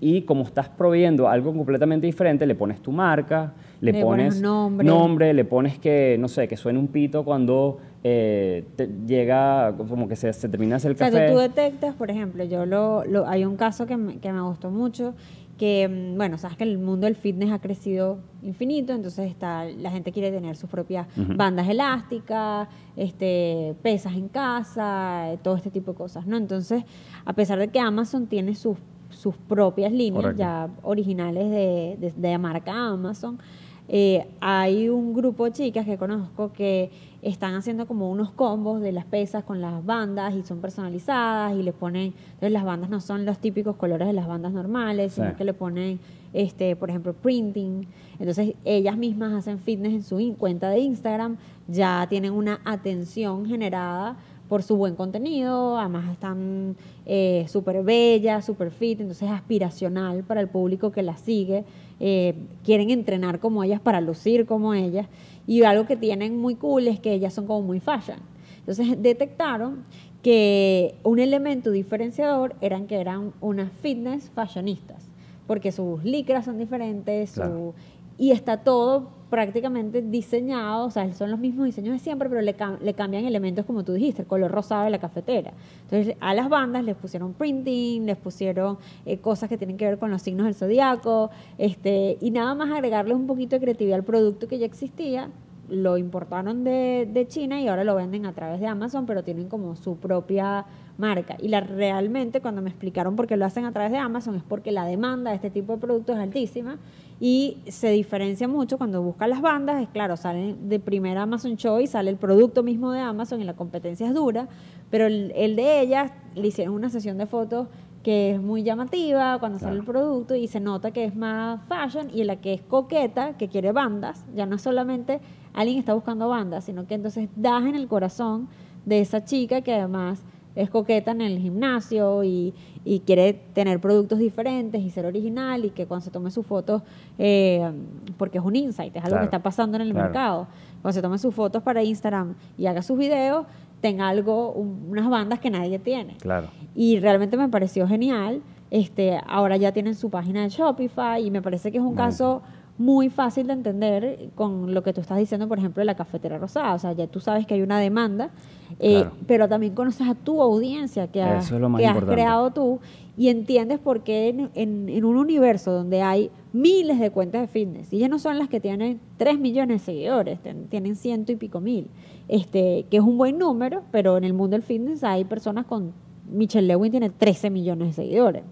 y como estás proveyendo algo completamente diferente, le pones tu marca, le, Le pones pones nombre. nombre, le pones que, no sé, que suene un pito cuando eh, te llega, como que se, se termina de hacer el O sea, café. tú, tú detectas, por ejemplo, yo lo, lo- hay un caso que me, que me gustó mucho, que, mm, bueno, sabes que el mundo del fitness ha crecido infinito, entonces está, la gente quiere tener sus propias bandas elásticas, este, pesas en casa, eh, todo este tipo de cosas, ¿no? Entonces, a pesar de que Amazon tiene sus, sus propias líneas Correcto. ya originales de, de, de la marca Amazon, eh, hay un grupo de chicas que conozco que están haciendo como unos combos de las pesas con las bandas y son personalizadas y le ponen, entonces las bandas no son los típicos colores de las bandas normales, Sí. sino que le ponen, este, por ejemplo, printing. Entonces ellas mismas hacen fitness en su cuenta de Instagram, ya tienen una atención generada por su buen contenido, además están eh, súper bellas, súper fit, entonces es aspiracional para el público que las sigue, eh, quieren entrenar como ellas para lucir como ellas, y algo que tienen muy cool es que ellas son como muy fashion. Entonces detectaron que un elemento diferenciador eran que eran unas fitness fashionistas, porque sus licras son diferentes, su- y está todo prácticamente diseñado, o sea, son los mismos diseños de siempre, pero le, le cambian elementos como tú dijiste, el color rosado de la cafetera. Entonces, a las bandas les pusieron printing, les pusieron eh, cosas que tienen que ver con los signos del zodiaco, este, y nada más agregarles un poquito de creatividad al producto que ya existía, lo importaron de, de China y ahora lo venden a través de Amazon, pero tienen como su propia marca. Y la, realmente cuando me explicaron por qué lo hacen a través de Amazon es porque la demanda de este tipo de productos es altísima y se diferencia mucho cuando buscan las bandas, es claro, salen de primera Amazon Choice, sale el producto mismo de Amazon y la competencia es dura, pero el, el de ellas le hicieron una sesión de fotos que es muy llamativa cuando sale el producto y se nota que es más fashion y la que es coqueta, que quiere bandas, ya no es solamente alguien que está buscando bandas, sino que entonces das en el corazón de esa chica que además es coqueta en el gimnasio y, y quiere tener productos diferentes y ser original y que cuando se tome sus fotos, eh, porque es un insight, es algo Claro, que está pasando en el claro. mercado, cuando se tome sus fotos para Instagram y haga sus videos, tenga algo, un- unas bandas que nadie tiene. Claro. Y realmente me pareció genial. Este, ahora ya tienen su página de Shopify y me parece que es un caso muy fácil de entender con lo que tú estás diciendo, por ejemplo, de la cafetera rosada. O sea, ya tú sabes que hay una demanda, eh, Claro. pero también conoces a tu audiencia que, has, es que creado tú y entiendes por qué en, en- en un universo donde hay miles de cuentas de fitness, y ellas no son las que tienen 3 millones de seguidores, ten- tienen ciento y pico mil, este, que es un buen número, pero en el mundo del fitness hay personas con... Michelle Lewin tiene 13 millones de seguidores.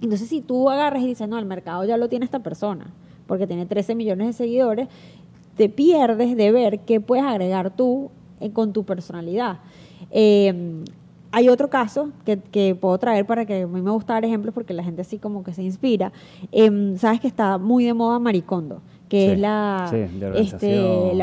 Entonces, si tú agarras y dices, no, el mercado ya lo tiene esta persona, porque tiene 13 millones de seguidores, te pierdes de ver qué puedes agregar tú con tu personalidad. Eh, hay otro caso que, que puedo traer para que a mí me gusta dar ejemplos porque la gente así como que se inspira. Em, Sabes que está muy de moda Maricondo, que Sí, es la, sí, este,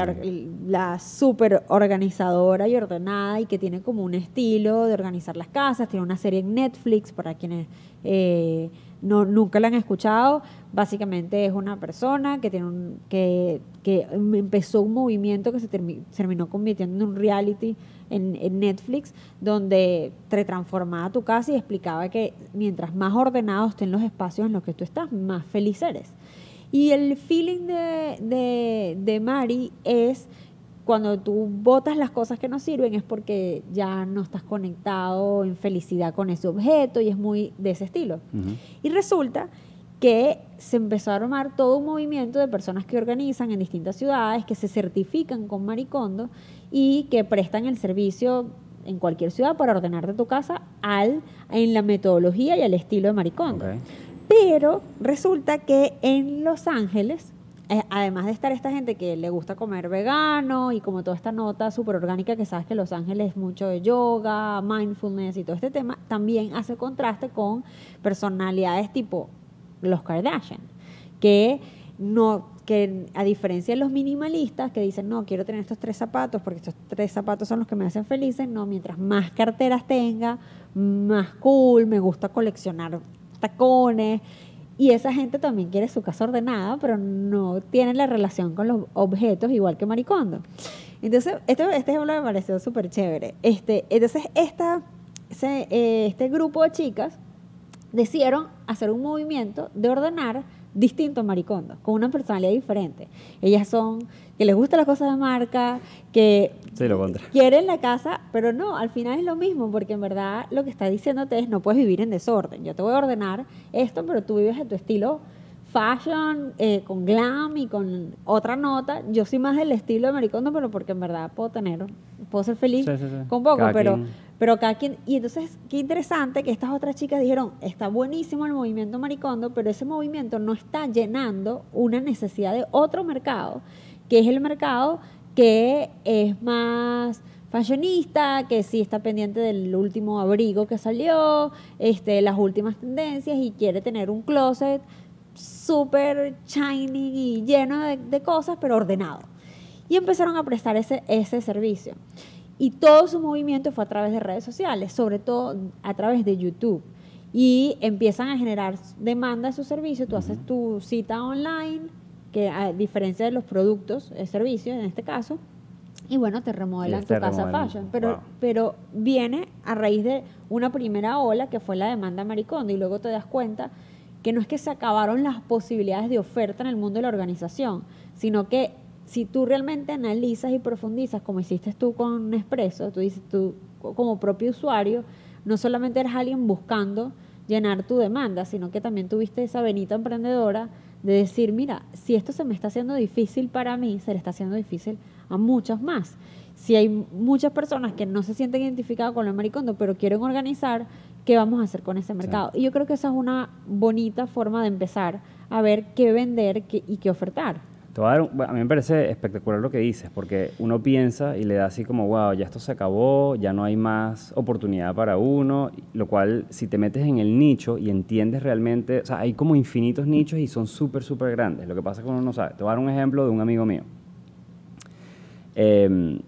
la, súper organizadora y ordenada y que tiene como un estilo de organizar las casas. Tiene una serie en Netflix para quienes eh, no, nunca la han escuchado. Básicamente es una persona que, tiene un, que, que empezó un movimiento que se termi- terminó convirtiendo en un reality en, en Netflix, donde te transformaba tu casa y explicaba que mientras más ordenados estén los espacios en los que tú estás, más feliz eres. Y el feeling de, de, de Mari es cuando tú botas las cosas que no sirven es porque ya no estás conectado en felicidad con ese objeto y es muy de ese estilo. Ujú. Y resulta que se empezó a armar todo un movimiento de personas que organizan en distintas ciudades, que se certifican con Maricondo y que prestan el servicio en cualquier ciudad para ordenarte tu casa al, en la metodología y al estilo de Maricondo. Ok. Pero resulta que en Los Ángeles, eh, además de estar esta gente que le gusta comer vegano y como toda esta nota súper orgánica que sabes que Los Ángeles es mucho de yoga, mindfulness y todo este tema, también hace contraste con personalidades tipo los Kardashian, que no que a diferencia de los minimalistas que dicen, no, quiero tener estos tres zapatos porque estos tres zapatos son los que me hacen felices, no, mientras más carteras tenga, más cool, me gusta coleccionar tacones. Y esa gente también quiere su casa ordenada, pero no tiene la relación con los objetos igual que Maricondo. Entonces, este, este ejemplo me pareció súper chévere. Este, entonces, esta, eh, este grupo de chicas decidieron hacer un movimiento de ordenar distinto a Maricondo, con una personalidad diferente. Ellas son que les gustan las cosas de marca, que quieren la casa, pero no, al final es lo mismo, porque en verdad lo que está diciéndote es no puedes vivir en desorden. Yo te voy a ordenar esto, pero tú vives en tu estilo fashion, eh, con glam y con otra nota. Yo soy más del estilo de Maricondo, pero porque en verdad puedo tener, puedo ser feliz con poco, pero... Pero cada quien, y entonces, qué interesante que estas otras chicas dijeron, está buenísimo el movimiento maricondo, pero ese movimiento no está llenando una necesidad de otro mercado, que es el mercado que es más fashionista, que sí está pendiente del último abrigo que salió, este, las últimas tendencias y quiere tener un closet súper shiny y lleno de, de, cosas, pero ordenado. Y empezaron a prestar ese, ese servicio. Y todo su movimiento fue a través de redes sociales, sobre todo a través de YouTube. Y empiezan a generar demanda de su servicio. Tú haces tu cita online, que a diferencia de los productos, el servicio en este caso, y bueno, te remodelan tu casa fashion. Pero, pero viene a raíz de una primera ola que fue la demanda Maricondo y luego te das cuenta que no es que se acabaron las posibilidades de oferta en el mundo de la organización, sino que si tú realmente analizas y profundizas, como hiciste tú con Nespresso, tú dices tú como propio usuario, no solamente eres alguien buscando llenar tu demanda, sino que también tuviste esa venita emprendedora de decir, mira, si esto se me está haciendo difícil para mí, se le está haciendo difícil a muchos más. Si hay muchas personas que no se sienten identificadas con el maricondo, pero quieren organizar, ¿qué vamos a hacer con ese mercado? Y yo creo que esa es una bonita forma de empezar a ver qué vender y qué ofertar a, mí me parece espectacular lo que dices, porque uno piensa y le da así como, wow, ya esto se acabó, ya no hay más oportunidad para uno, lo cual si te metes en el nicho y entiendes realmente, o sea, hay como infinitos nichos y son súper, súper grandes. Lo que pasa es que uno no sabe. Te voy a dar un ejemplo de un amigo mío. Em,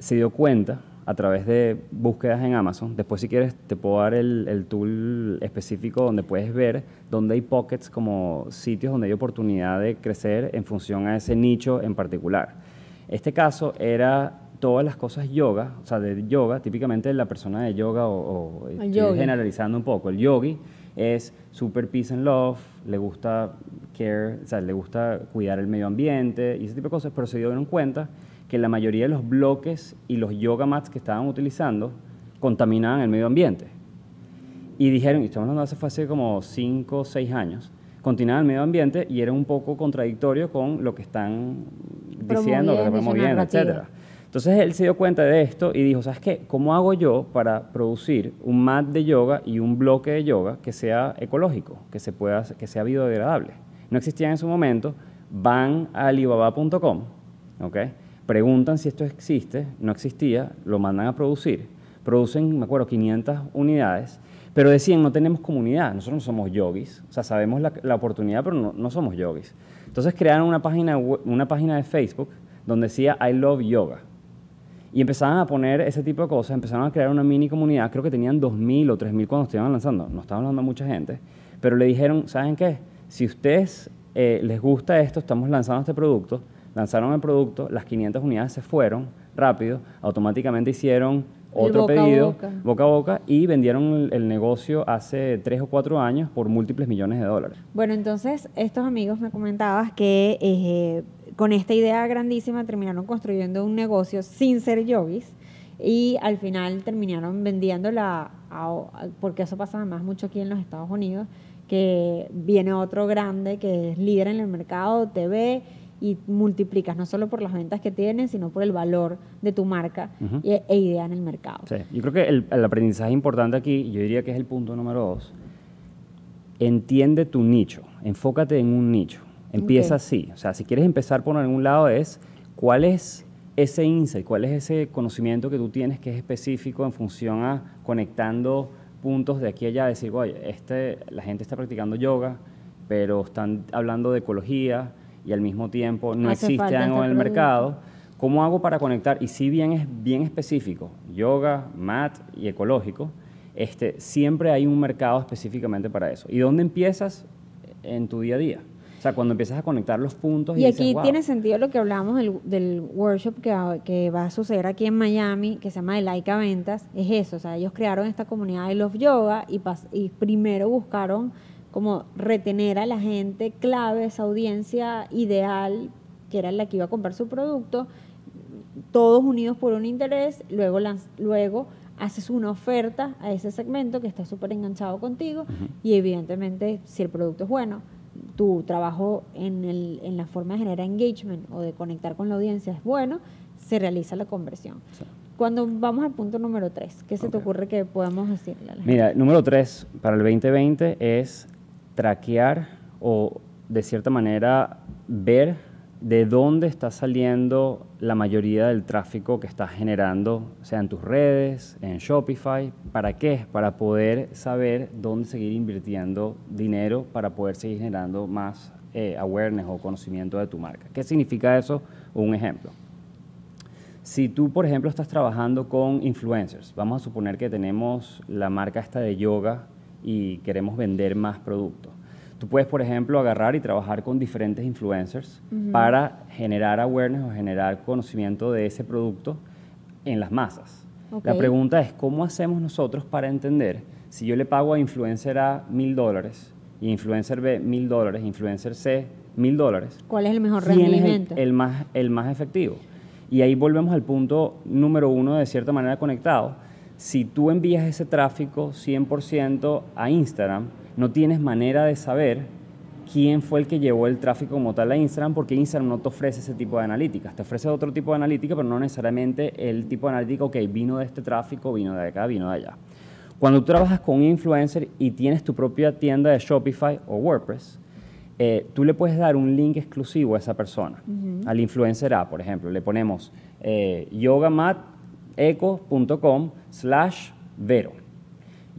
se dio cuenta a través de búsquedas en Amazon. Después, si quieres, te puedo dar el, tool específico donde puedes ver dónde hay pockets como sitios donde hay oportunidad de crecer en función a ese nicho en particular. Este caso era todas las cosas yoga, o sea, de yoga, típicamente la persona de yoga, o, generalizando un poco, el yogi es super peace and love, le gusta care, o sea, le gusta cuidar el medio ambiente y ese tipo de cosas, pero se dieron cuenta que la mayoría de los bloques y los yoga mats que estaban utilizando contaminaban el medio ambiente. Y dijeron, y estamos hablando de hace, hace como 5 o 6 años, contaminaban el medio ambiente y era un poco contradictorio con lo que están diciendo, lo que promoviendo, etc. Entonces él se dio cuenta de esto y dijo, ¿sabes qué? ¿Cómo hago yo para producir un mat de yoga y un bloque de yoga que sea ecológico, que, se pueda, que sea biodegradable? No existía en su momento. Van a alibaba.com, ¿ok? Preguntan si esto existe, no existía, lo mandan a producir. Producen, me acuerdo, 500 unidades, pero decían, no tenemos comunidad, nosotros no somos yogis, o sea, sabemos la, oportunidad, pero no, somos yogis. Entonces crearon una página, una página de Facebook donde decía, I love yoga. Y empezaban a poner ese tipo de cosas, empezaron a crear una mini comunidad, creo que tenían 2.000 o 3.000 cuando estaban lanzando, no estaban hablando a mucha gente, pero le dijeron, ¿saben qué? Si ustedes eh, les gusta esto, estamos lanzando este producto, lanzaron el producto, las 500 unidades se fueron rápido, automáticamente hicieron otro pedido boca. a boca y vendieron el, negocio hace tres o cuatro años por múltiples millones de dólares. Bueno, entonces estos amigos me comentabas que eh, con esta idea grandísima terminaron construyendo un negocio sin ser yogis y al final terminaron vendiéndola, porque eso pasa además mucho aquí en los Estados Unidos, que viene otro grande que es líder en el mercado, TV y multiplicas no solo por las ventas que tienes, sino por el valor de tu marca e, idea en el mercado. Sí. Yo creo que el, aprendizaje importante aquí, yo diría que es el punto número dos, entiende tu nicho, enfócate en un nicho, empieza así. O sea, si quieres empezar por algún lado es cuál es ese insight, cuál es ese conocimiento que tú tienes que es específico en función a conectando puntos de aquí a allá, decir, oye, este, la gente está practicando yoga, pero están hablando de ecología y al mismo tiempo no Hace existe algo este en el producto. mercado. ¿Cómo hago para conectar? Y si bien es bien específico, yoga, mat y ecológico, este, siempre hay un mercado específicamente para eso. ¿Y dónde empiezas en tu día a día? O sea, cuando empiezas a conectar los puntos y, Y dices, aquí "Wow". tiene sentido lo que hablábamos del, del workshop que va, que va a suceder aquí en Miami, que se llama de Laika Ventas. Es eso, o sea, ellos crearon esta comunidad de Love Yoga y, pas- y primero buscaron como retener a la gente clave, esa audiencia ideal, que era la que iba a comprar su producto, todos unidos por un interés, luego, lanz- luego haces una oferta a ese segmento que está súper enganchado contigo y evidentemente si el producto es bueno, tu trabajo en, el, en la forma de generar engagement o de conectar con la audiencia es bueno, se realiza la conversión. Cuando vamos al punto número 3, ¿qué se te ocurre que podemos decirle a la gente? Mira, número tres para el 2020 es traquear o de cierta manera ver de dónde está saliendo la mayoría del tráfico que estás generando, sea en tus redes, en Shopify. ¿Para qué? Para poder saber dónde seguir invirtiendo dinero para poder seguir generando más eh, awareness o conocimiento de tu marca. ¿Qué significa eso? Un ejemplo. Si tú, por ejemplo, estás trabajando con influencers, vamos a suponer que tenemos la marca esta de yoga y queremos vender más productos. Tú puedes, por ejemplo, agarrar y trabajar con diferentes influencers para generar awareness o generar conocimiento de ese producto en las masas. La Ok. pregunta es, ¿cómo hacemos nosotros para entender si yo le pago a influencer A mil dólares y influencer B mil dólares, influencer C mil dólares? ¿Cuál es el mejor quién es el- rendimiento? el, más, el más efectivo. Y ahí volvemos al punto número uno, de cierta manera conectado. Si tú envías ese tráfico 100% a Instagram, no tienes manera de saber quién fue el que llevó el tráfico como tal a Instagram, porque Instagram no te ofrece ese tipo de analíticas. Te ofrece otro tipo de analítica, pero no necesariamente el tipo de analítica, ok, vino de este tráfico, vino de acá, vino de allá. Cuando tú trabajas con un influencer y tienes tu propia tienda de Shopify o WordPress, eh, tú le puedes dar un link exclusivo a esa persona, al influencer A, por ejemplo. Le ponemos eh, yogamateco.com slash vero,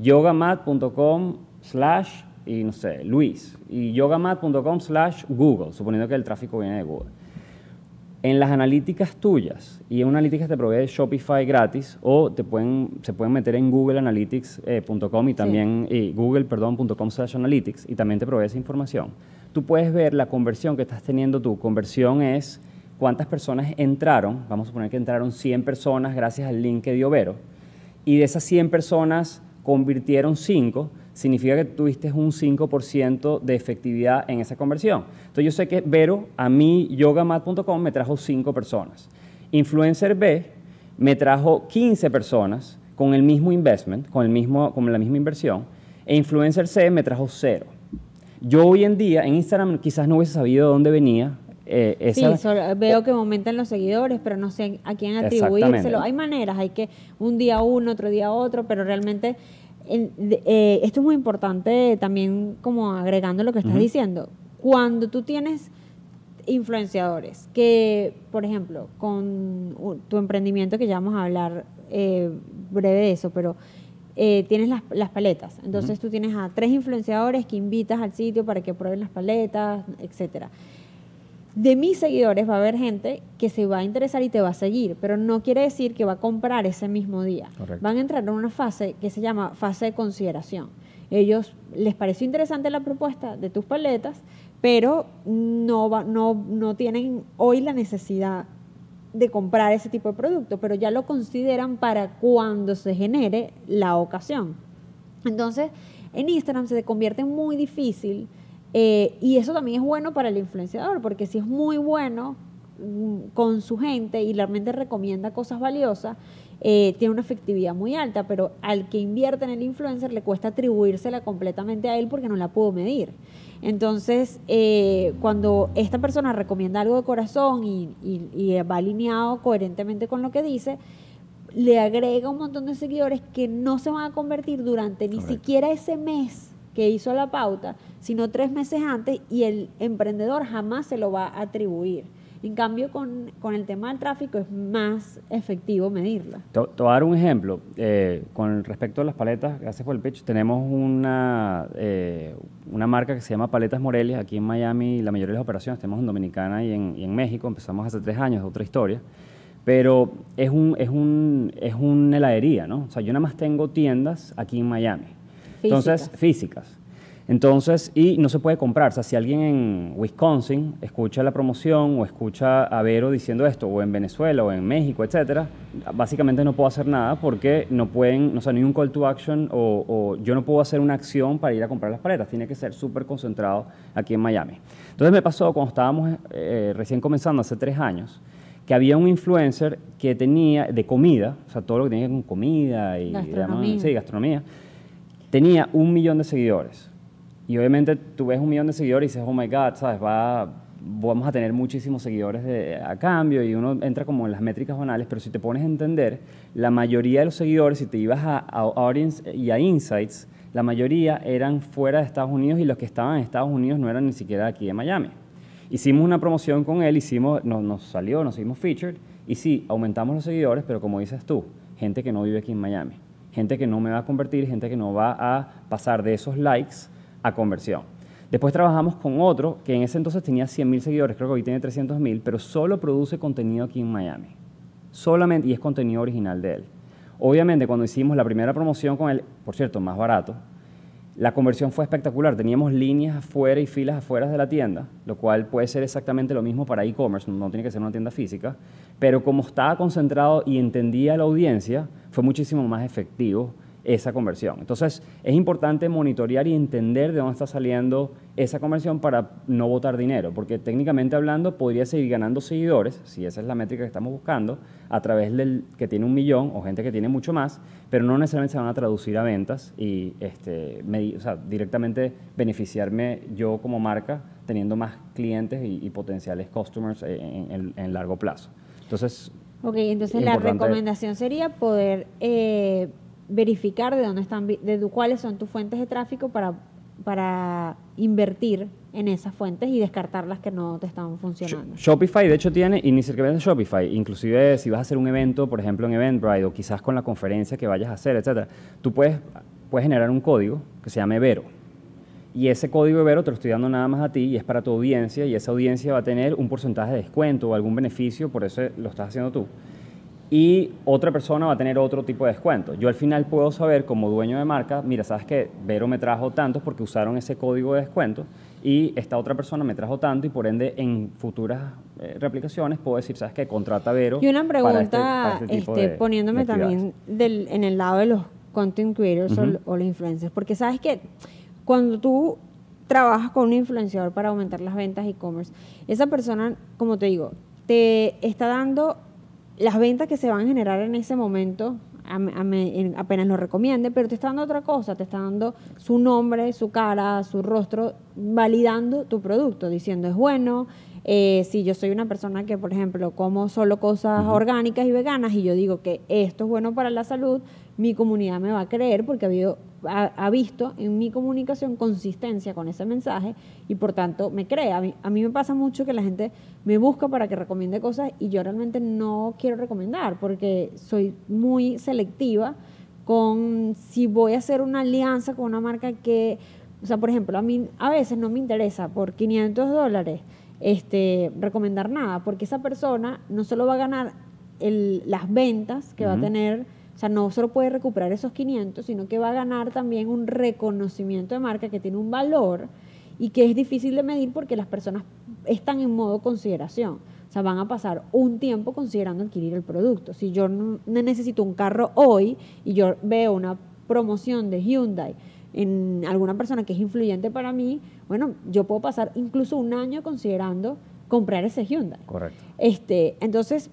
yogamat.com slash, y no sé, Luis, y yogamat.com slash Google, suponiendo que el tráfico viene de Google. En las analíticas tuyas, y en una analítica te provee Shopify gratis, o te pueden, se pueden meter en googleanalytics.com y también, y google, perdón, punto com slash analytics, y también te provee esa información. Tú puedes ver la conversión que estás teniendo tú. Conversión es cuántas personas entraron, vamos a suponer que entraron 100 personas gracias al link que dio Vero, y de esas 100 personas convirtieron 5, significa que tuviste un 5% de efectividad en esa conversión. Entonces yo sé que Vero a mí yogamat.com me trajo 5 personas. Influencer B me trajo 15 personas con el mismo investment, con, el mismo, con la misma inversión, e Influencer C me trajo 0. Yo hoy en día en Instagram quizás no hubiese sabido de dónde venía eh, esa... Sí, solo- veo que aumentan los seguidores, pero no sé a quién atribuírselo. Hay maneras, hay que un día uno, otro día otro, pero realmente en- eh, esto es muy importante también como agregando lo que estás diciendo. Cuando tú tienes influenciadores que, por ejemplo, con tu emprendimiento, que ya vamos a hablar eh, breve de eso, pero eh, tienes las, las paletas. Entonces tú tienes a tres influenciadores que invitas al sitio para que prueben las paletas, etcétera de mis seguidores va a haber gente que se va a interesar y te va a seguir, pero no quiere decir que va a comprar ese mismo día. Correcto. Van a entrar en una fase que se llama fase de consideración. Ellos les pareció interesante la propuesta de tus paletas, pero no, va- no, no tienen hoy la necesidad de comprar ese tipo de producto, pero ya lo consideran para cuando se genere la ocasión. Entonces, en Instagram se convierte en muy difícil eh, y eso también es bueno para el influenciador, porque si es muy bueno mm, con su gente y realmente recomienda cosas valiosas, eh, tiene una efectividad muy alta, pero al que invierte en el influencer le cuesta atribuírsela completamente a él porque no la pudo medir. Entonces, eh, cuando esta persona recomienda algo de corazón y, y- y va alineado coherentemente con lo que dice, le agrega un montón de seguidores que no se van a convertir durante ni siquiera ese mes que hizo la pauta, sino tres meses antes y el emprendedor jamás se lo va a atribuir. En cambio, con, con el tema del tráfico es más efectivo medirlo. Te, te voy a dar un ejemplo. Eh, con respecto a las paletas, gracias por el pitch, tenemos una, eh, una marca que se llama Paletas Morelia, aquí en Miami, la mayoría de las operaciones tenemos en Dominicana y en, y en México, empezamos hace tres años, otra historia, pero es, un, es, un, es una heladería, ¿no? O sea, yo nada más tengo tiendas aquí en Miami. Entonces, Físicas. físicas. Entonces, y no se puede comprar. O sea, si alguien en Wisconsin escucha la promoción o escucha a Vero diciendo esto, o en Venezuela o en México, etcétera, básicamente no puedo hacer nada porque no pueden, o sea, no hay un call to action o, o yo no puedo hacer una acción para ir a comprar las paletas. Tiene que ser súper concentrado aquí en Miami. Entonces me pasó cuando estábamos eh, recién comenzando hace tres años que había un influencer que tenía de comida, o sea, todo lo que tenía con comida y Gastronomía. sí, gastronomía, tenía un millón de seguidores. Y obviamente tú ves un millón de seguidores y dices, oh my God, ¿sabes? Va, vamos a tener muchísimos seguidores de- a cambio y uno entra como en las métricas banales, pero si te pones a entender, la mayoría de los seguidores, si te ibas a, a Audience y a Insights, la mayoría eran fuera de Estados Unidos y los que estaban en Estados Unidos no eran ni siquiera aquí de Miami. Hicimos una promoción con él, hicimos, nos, nos salió, nos hicimos featured y sí, aumentamos los seguidores, pero como dices tú, gente que no vive aquí en Miami, gente que no me va a convertir, gente que no va a pasar de esos likes a conversión. Después trabajamos con otro que en ese entonces tenía 100 mil seguidores, creo que hoy tiene 300 mil, pero solo produce contenido aquí en Miami. Solamente, y es contenido original de él. Obviamente, cuando hicimos la primera promoción con él, por cierto, más barato, la conversión fue espectacular. Teníamos líneas afuera y filas afuera de la tienda, lo cual puede ser exactamente lo mismo para e-commerce, no tiene que ser una tienda física, pero como estaba concentrado y entendía la audiencia, fue muchísimo más efectivo esa conversión. Entonces, es importante monitorear y entender de dónde está saliendo esa conversión para no botar dinero, porque técnicamente hablando podría seguir ganando seguidores, si esa es la métrica que estamos buscando, a través del que tiene un millón o gente que tiene mucho más, pero no necesariamente se van a traducir a ventas y este, me- o sea, directamente beneficiarme yo como marca teniendo más clientes y, y potenciales customers en, en- en largo plazo. Entonces, Ok, entonces la recomendación sería poder eh, verificar de dónde están, de cuáles son tus fuentes de tráfico para, para invertir en esas fuentes y descartar las que no te están funcionando. Sh- Shopify, de hecho, tiene, y ni siquiera es Shopify, inclusive si vas a hacer un evento, por ejemplo, en Eventbrite, o quizás con la conferencia que vayas a hacer, etcétera, tú puedes, puedes generar un código que se llame Vero. Y ese código Vero te lo estoy dando nada más a ti y es para tu audiencia, y esa audiencia va a tener un porcentaje de descuento o algún beneficio, por eso lo estás haciendo tú. Y otra persona va a tener otro tipo de descuento. Yo al final puedo saber como dueño de marca, mira, sabes que Vero me trajo tantos porque usaron ese código de descuento y esta otra persona me trajo tanto y por ende en futuras eh, replicaciones puedo decir, sabes que contrata a Vero. Y una para pregunta, este- para este tipo este, de- poniéndome de también del- en el lado de los content creators o- Ujú. o, los influencers, porque sabes que cuando tú trabajas con un influenciador para aumentar las ventas e-commerce, esa persona, como te digo, te está dando las ventas que se van a generar en ese momento, a me- apenas lo recomiende, pero te está dando otra cosa, te está dando su nombre, su cara, su rostro, validando tu producto, diciendo es bueno. eh, si yo soy una persona que, por ejemplo, como solo cosas orgánicas y veganas y yo digo que esto es bueno para la salud, mi comunidad me va a creer porque ha, habido, ha, ha visto en mi comunicación consistencia con ese mensaje y por tanto me cree. A mí, a mí me pasa mucho que la gente me busca para que recomiende cosas y yo realmente no quiero recomendar porque soy muy selectiva con si voy a hacer una alianza con una marca que, o sea, por ejemplo, a mí a veces no me interesa por 500 dólares este, recomendar nada, porque esa persona no solo va a ganar el- las ventas que va a tener, o sea, no solo puede recuperar esos 500, sino que va a ganar también un reconocimiento de marca que tiene un valor y que es difícil de medir porque las personas están en modo consideración. O sea, van a pasar un tiempo considerando adquirir el producto. Si yo necesito un carro hoy y yo veo una promoción de Hyundai en alguna persona que es influyente para mí, bueno, yo puedo pasar incluso un año considerando comprar ese Hyundai. Correcto. Este, entonces,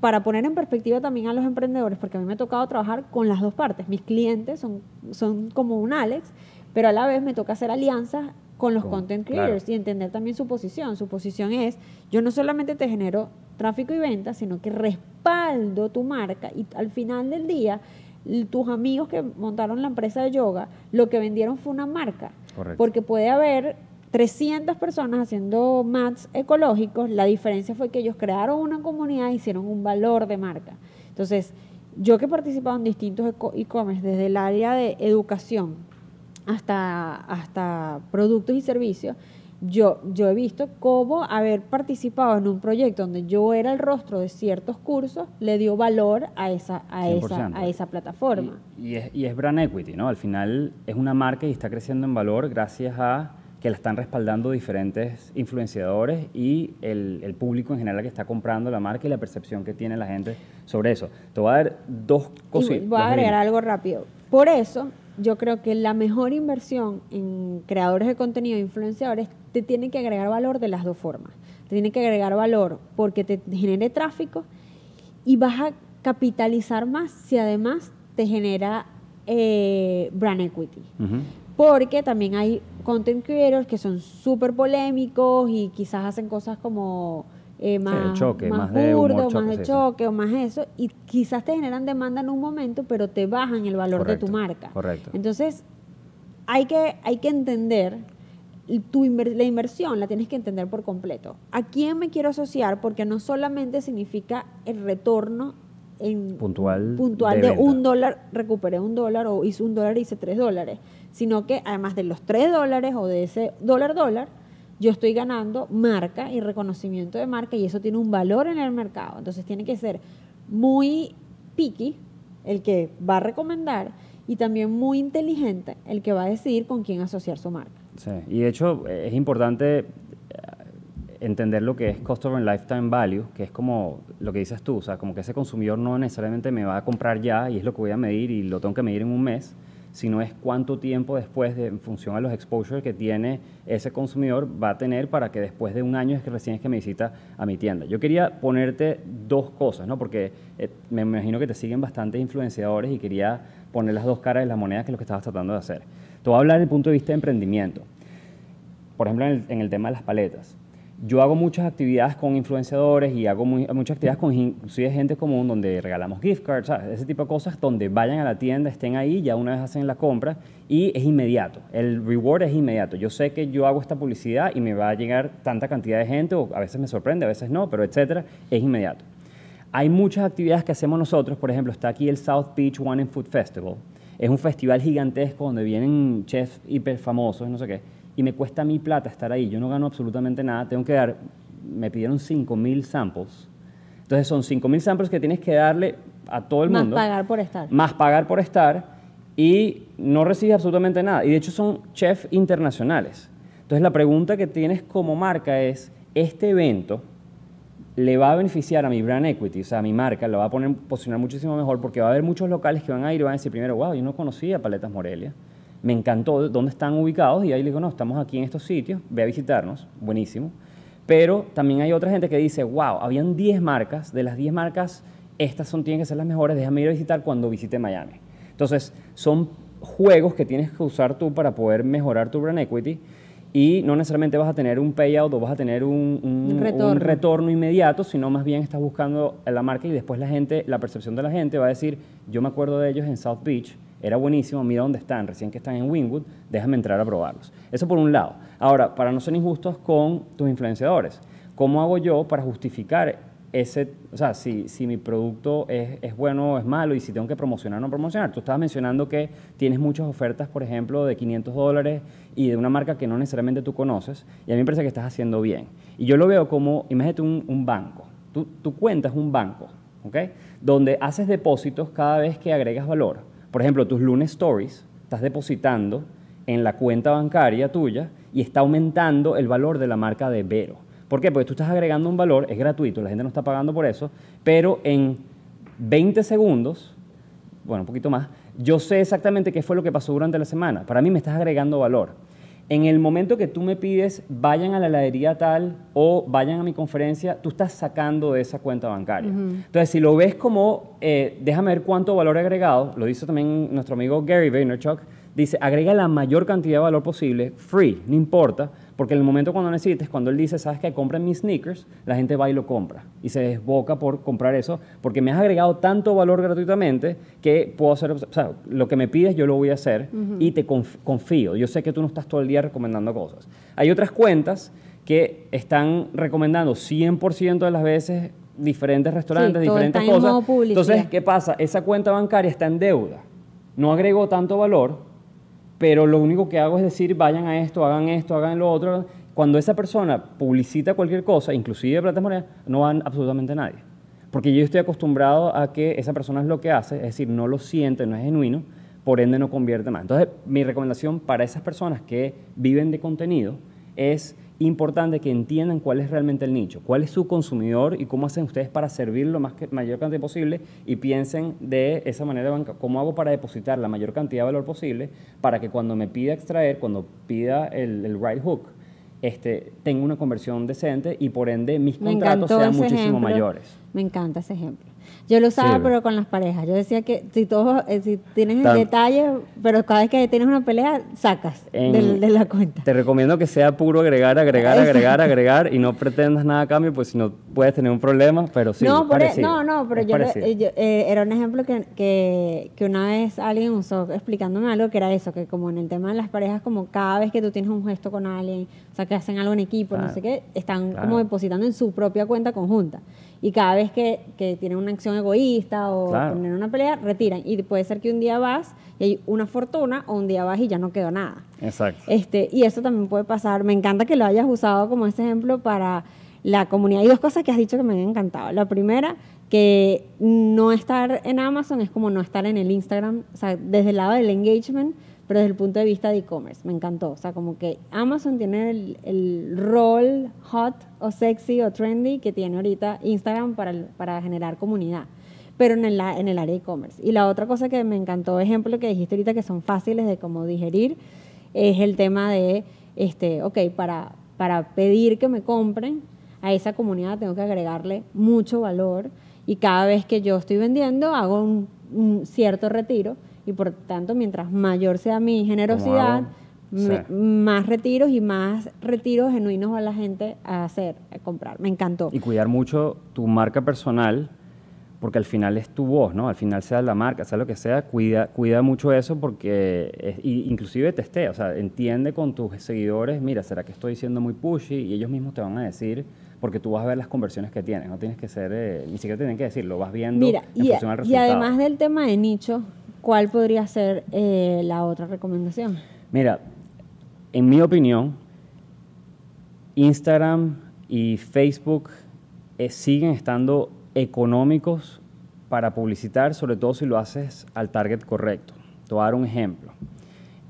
para poner en perspectiva también a los emprendedores, porque a mí me ha tocado trabajar con las dos partes. Mis clientes son, son como un Alex, pero a la vez me toca hacer alianzas con los Con- content claro. creators y entender también su posición. Su posición es, yo no solamente te genero tráfico y ventas, sino que respaldo tu marca y al final del día, tus amigos que montaron la empresa de yoga, lo que vendieron fue una marca. Correcto. Porque puede haber 300 personas haciendo mats ecológicos, la diferencia fue que ellos crearon una comunidad, hicieron un valor de marca. Entonces, yo que he participado en distintos e-commerce, desde el área de educación hasta, hasta productos y servicios, yo, yo he visto cómo haber participado en un proyecto donde yo era el rostro de ciertos cursos le dio valor a esa, a esa, a esa plataforma. Y, es, y es brand equity, ¿no? Al final es una marca y está creciendo en valor gracias a que la están respaldando diferentes influenciadores y el, el, público en general que está comprando la marca y la percepción que tiene la gente sobre eso. Te voy a dar dos cositas. Voy a agregar algo rápido. Por eso, yo creo que la mejor inversión en creadores de contenido e influenciadores te tiene que agregar valor de las dos formas. Te tiene que agregar valor porque te genere tráfico y vas a capitalizar más si además te genera eh, brand equity. Porque también hay content creators que son súper polémicos y quizás hacen cosas como eh, más, choque, más, de burdo, más de choque o más eso, y quizás te generan demanda en un momento, pero te bajan el valor de tu marca. Correcto. Entonces, hay que, hay que entender tu la inversión la tienes que entender por completo. ¿A quién me quiero asociar? Porque no solamente significa el retorno en puntual, puntual de, un dólar, recuperé un dólar o hice un dólar y hice tres dólares, sino que además de los tres dólares o de ese dólar dólar, yo estoy ganando marca y reconocimiento de marca y eso tiene un valor en el mercado. Entonces tiene que ser muy picky el que va a recomendar y también muy inteligente el que va a decidir con quién asociar su marca. Sí, y de hecho es importante entender lo que es Customer Lifetime Value, que es como lo que dices tú, o sea, como que ese consumidor no necesariamente me va a comprar ya y es lo que voy a medir y lo tengo que medir en un mes, sino es cuánto tiempo después, de, en función a los exposures que tiene ese consumidor, va a tener para que después de un año es que recién es que me visita a mi tienda. Yo quería ponerte dos cosas, ¿no? porque eh, me imagino que te siguen bastantes influenciadores y quería poner las dos caras de la moneda, que es lo que estabas tratando de hacer. Te voy a hablar desde el punto de vista de emprendimiento. Por ejemplo, en el, en el tema de las paletas yo hago muchas actividades con influenciadores y hago muchas actividades con inclusive gente común donde regalamos gift cards, ese tipo de cosas donde vayan a la tienda, estén ahí, ya una vez hacen la compra y es inmediato. El reward es inmediato. Yo sé que yo hago esta publicidad y me va a llegar tanta cantidad de gente, o a veces me sorprende, a veces no, pero etcétera, es inmediato. Hay muchas actividades que hacemos nosotros, por ejemplo, está aquí el South Beach One and Food Festival. Es un festival gigantesco donde vienen chefs hiper famosos, no sé qué y me cuesta mi plata estar ahí, yo no gano absolutamente nada, tengo que dar, me pidieron 5.000 samples. Entonces son 5.000 samples que tienes que darle a todo el mundo. Más pagar por estar. Más pagar por estar y no recibes absolutamente nada. Y de hecho son chefs internacionales. Entonces la pregunta que tienes como marca es, ¿este evento le va a beneficiar a mi brand equity, o sea, a mi marca, lo va a poner, posicionar muchísimo mejor porque va a haber muchos locales que van a ir y van a decir primero, wow, yo no conocía Paletas Morelia me encantó dónde están ubicados y ahí le digo, no, estamos aquí en estos sitios, ve a visitarnos, buenísimo. Pero también hay otra gente que dice, wow, habían 10 marcas, de las 10 marcas, estas son, tienen que ser las mejores, déjame ir a visitar cuando visite Miami. Entonces, son juegos que tienes que usar tú para poder mejorar tu brand equity y no necesariamente vas a tener un payout o vas a tener un, un, retorno. un, retorno. inmediato, sino más bien estás buscando la marca y después la gente, la percepción de la gente va a decir, yo me acuerdo de ellos en South Beach, era buenísimo, mira dónde están, recién que están en Wingwood, déjame entrar a probarlos. Eso por un lado. Ahora, para no ser injustos con tus influenciadores, ¿cómo hago yo para justificar ese, o sea, si, si mi producto es, es, bueno o es malo y si tengo que promocionar o no promocionar? Tú estabas mencionando que tienes muchas ofertas, por ejemplo, de 500 dólares y de una marca que no necesariamente tú conoces, y a mí me parece que estás haciendo bien. Y yo lo veo como, imagínate un, banco. Tú, tu cuenta es un banco, ¿ok? Donde haces depósitos cada vez que agregas valor por ejemplo, tus lunes stories, estás depositando en la cuenta bancaria tuya y está aumentando el valor de la marca de Vero. ¿Por qué? Porque tú estás agregando un valor, es gratuito, la gente no está pagando por eso, pero en 20 segundos, bueno, un poquito más, yo sé exactamente qué fue lo que pasó durante la semana. Para mí me estás agregando valor en el momento que tú me pides, vayan a la heladería tal o vayan a mi conferencia, tú estás sacando de esa cuenta bancaria. Entonces, si lo ves como, eh, déjame ver cuánto valor agregado, lo dice también nuestro amigo Gary Vaynerchuk, dice, agrega la mayor cantidad de valor posible, free, no importa, Porque en el momento cuando necesites, cuando él dice, sabes que compren mis sneakers, la gente va y lo compra. Y se desboca por comprar eso, porque me has agregado tanto valor gratuitamente que puedo hacer, o sea, lo que me pides yo lo voy a hacer y te conf- confío. Yo sé que tú no estás todo el día recomendando cosas. Hay otras cuentas que están recomendando 100% de las veces diferentes restaurantes, diferentes en cosas. publicidad. Entonces, ¿qué pasa? Esa cuenta bancaria está en deuda. No agregó tanto valor, pero lo único que hago es decir, vayan a esto, hagan esto, hagan lo otro. Cuando esa persona publicita cualquier cosa, inclusive Plata Monedas, no van absolutamente nadie. Porque yo estoy acostumbrado a que esa persona es lo que hace, es decir, no lo siente, no es genuino, por ende no convierte más. Entonces, mi recomendación para esas personas que viven de contenido es importante que entiendan cuál es realmente el nicho, cuál es su consumidor y cómo hacen ustedes para servir lo más que, mayor cantidad posible y piensen de esa manera, banca- cómo hago para depositar la mayor cantidad de valor posible para que cuando me pida extraer, cuando pida el, el right hook, este, tenga una conversión decente y por ende mis Me contratos sean muchísimo ejemplo. mayores. Me encanta ese ejemplo. Yo lo usaba, Sí, pero con las parejas. Yo decía que si todos, eh, si tienes Tan- detalles, pero cada vez que tienes una pelea, sacas En- del- de la cuenta. Te recomiendo que sea puro agregar, agregar, agregar, agregar y no pretendas nada a cambio, pues si no puedes tener un problema, pero sí. no, por e- parecido, no, no, pero yo, eh, yo- eh, era un ejemplo que, que, que una vez alguien usó explicándome algo que era eso, que como en el tema de las parejas, como cada vez que tú tienes un gesto con alguien, o sea, que hacen algo en equipo, no Claro. sé qué, están Claro. como depositando en su propia cuenta conjunta. Y cada vez que, que tienen una acción egoísta o Claro. ponen una pelea, retiran. Y puede ser que un día vas y hay una fortuna o un día vas y ya no quedó nada. Exacto. Este, y eso también puede pasar. Me encanta que lo hayas usado como ese ejemplo para la comunidad. Hay dos cosas que has dicho que me han encantado. La primera, que no estar en Amazon es como no estar en el Instagram, o sea, desde el lado del engagement, pero desde el punto de vista de e-commerce. Me encantó. O sea, como que Amazon tiene el, el rol hot o sexy o trendy que tiene ahorita Instagram para, para generar comunidad pero en el, en el área e-commerce. Y la otra cosa que me encantó, ejemplo que dijiste ahorita que son fáciles de como digerir, es el tema de, este, ok, para, para pedir que me compren, a esa comunidad tengo que agregarle mucho valor y cada vez que yo estoy vendiendo hago un, un cierto retiro y por tanto mientras mayor sea mi generosidad, Sí. más retiros y más retiros genuinos va la gente a hacer, a comprar. Me encantó. Y cuidar mucho tu marca personal, porque al final es tu voz, ¿no? Al final sea la marca, sea lo que sea, cuida, cuida mucho eso porque, es- y inclusive testea, o sea, entiende con tus seguidores, mira, ¿será que estoy siendo muy pushy? Y ellos mismos te van a decir, porque tú vas a ver las conversiones que tienen, no tienes que ser, eh, ni siquiera tienen que decirlo, vas viendo Mira, en y, función al y resultado. además del tema de nicho, ¿cuál podría ser eh, la otra recomendación? Mira, en mi opinión, Instagram y Facebook eh, siguen estando económicos para publicitar, sobre todo si lo haces al target correcto. Te voy a dar un ejemplo.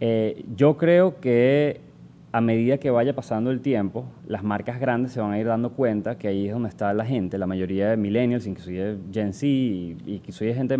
Eh, yo creo que a medida que vaya pasando el tiempo, las marcas grandes se van a ir dando cuenta que ahí es donde está la gente, la mayoría de millennials, inclusive Gen Z y, y inclusive gente,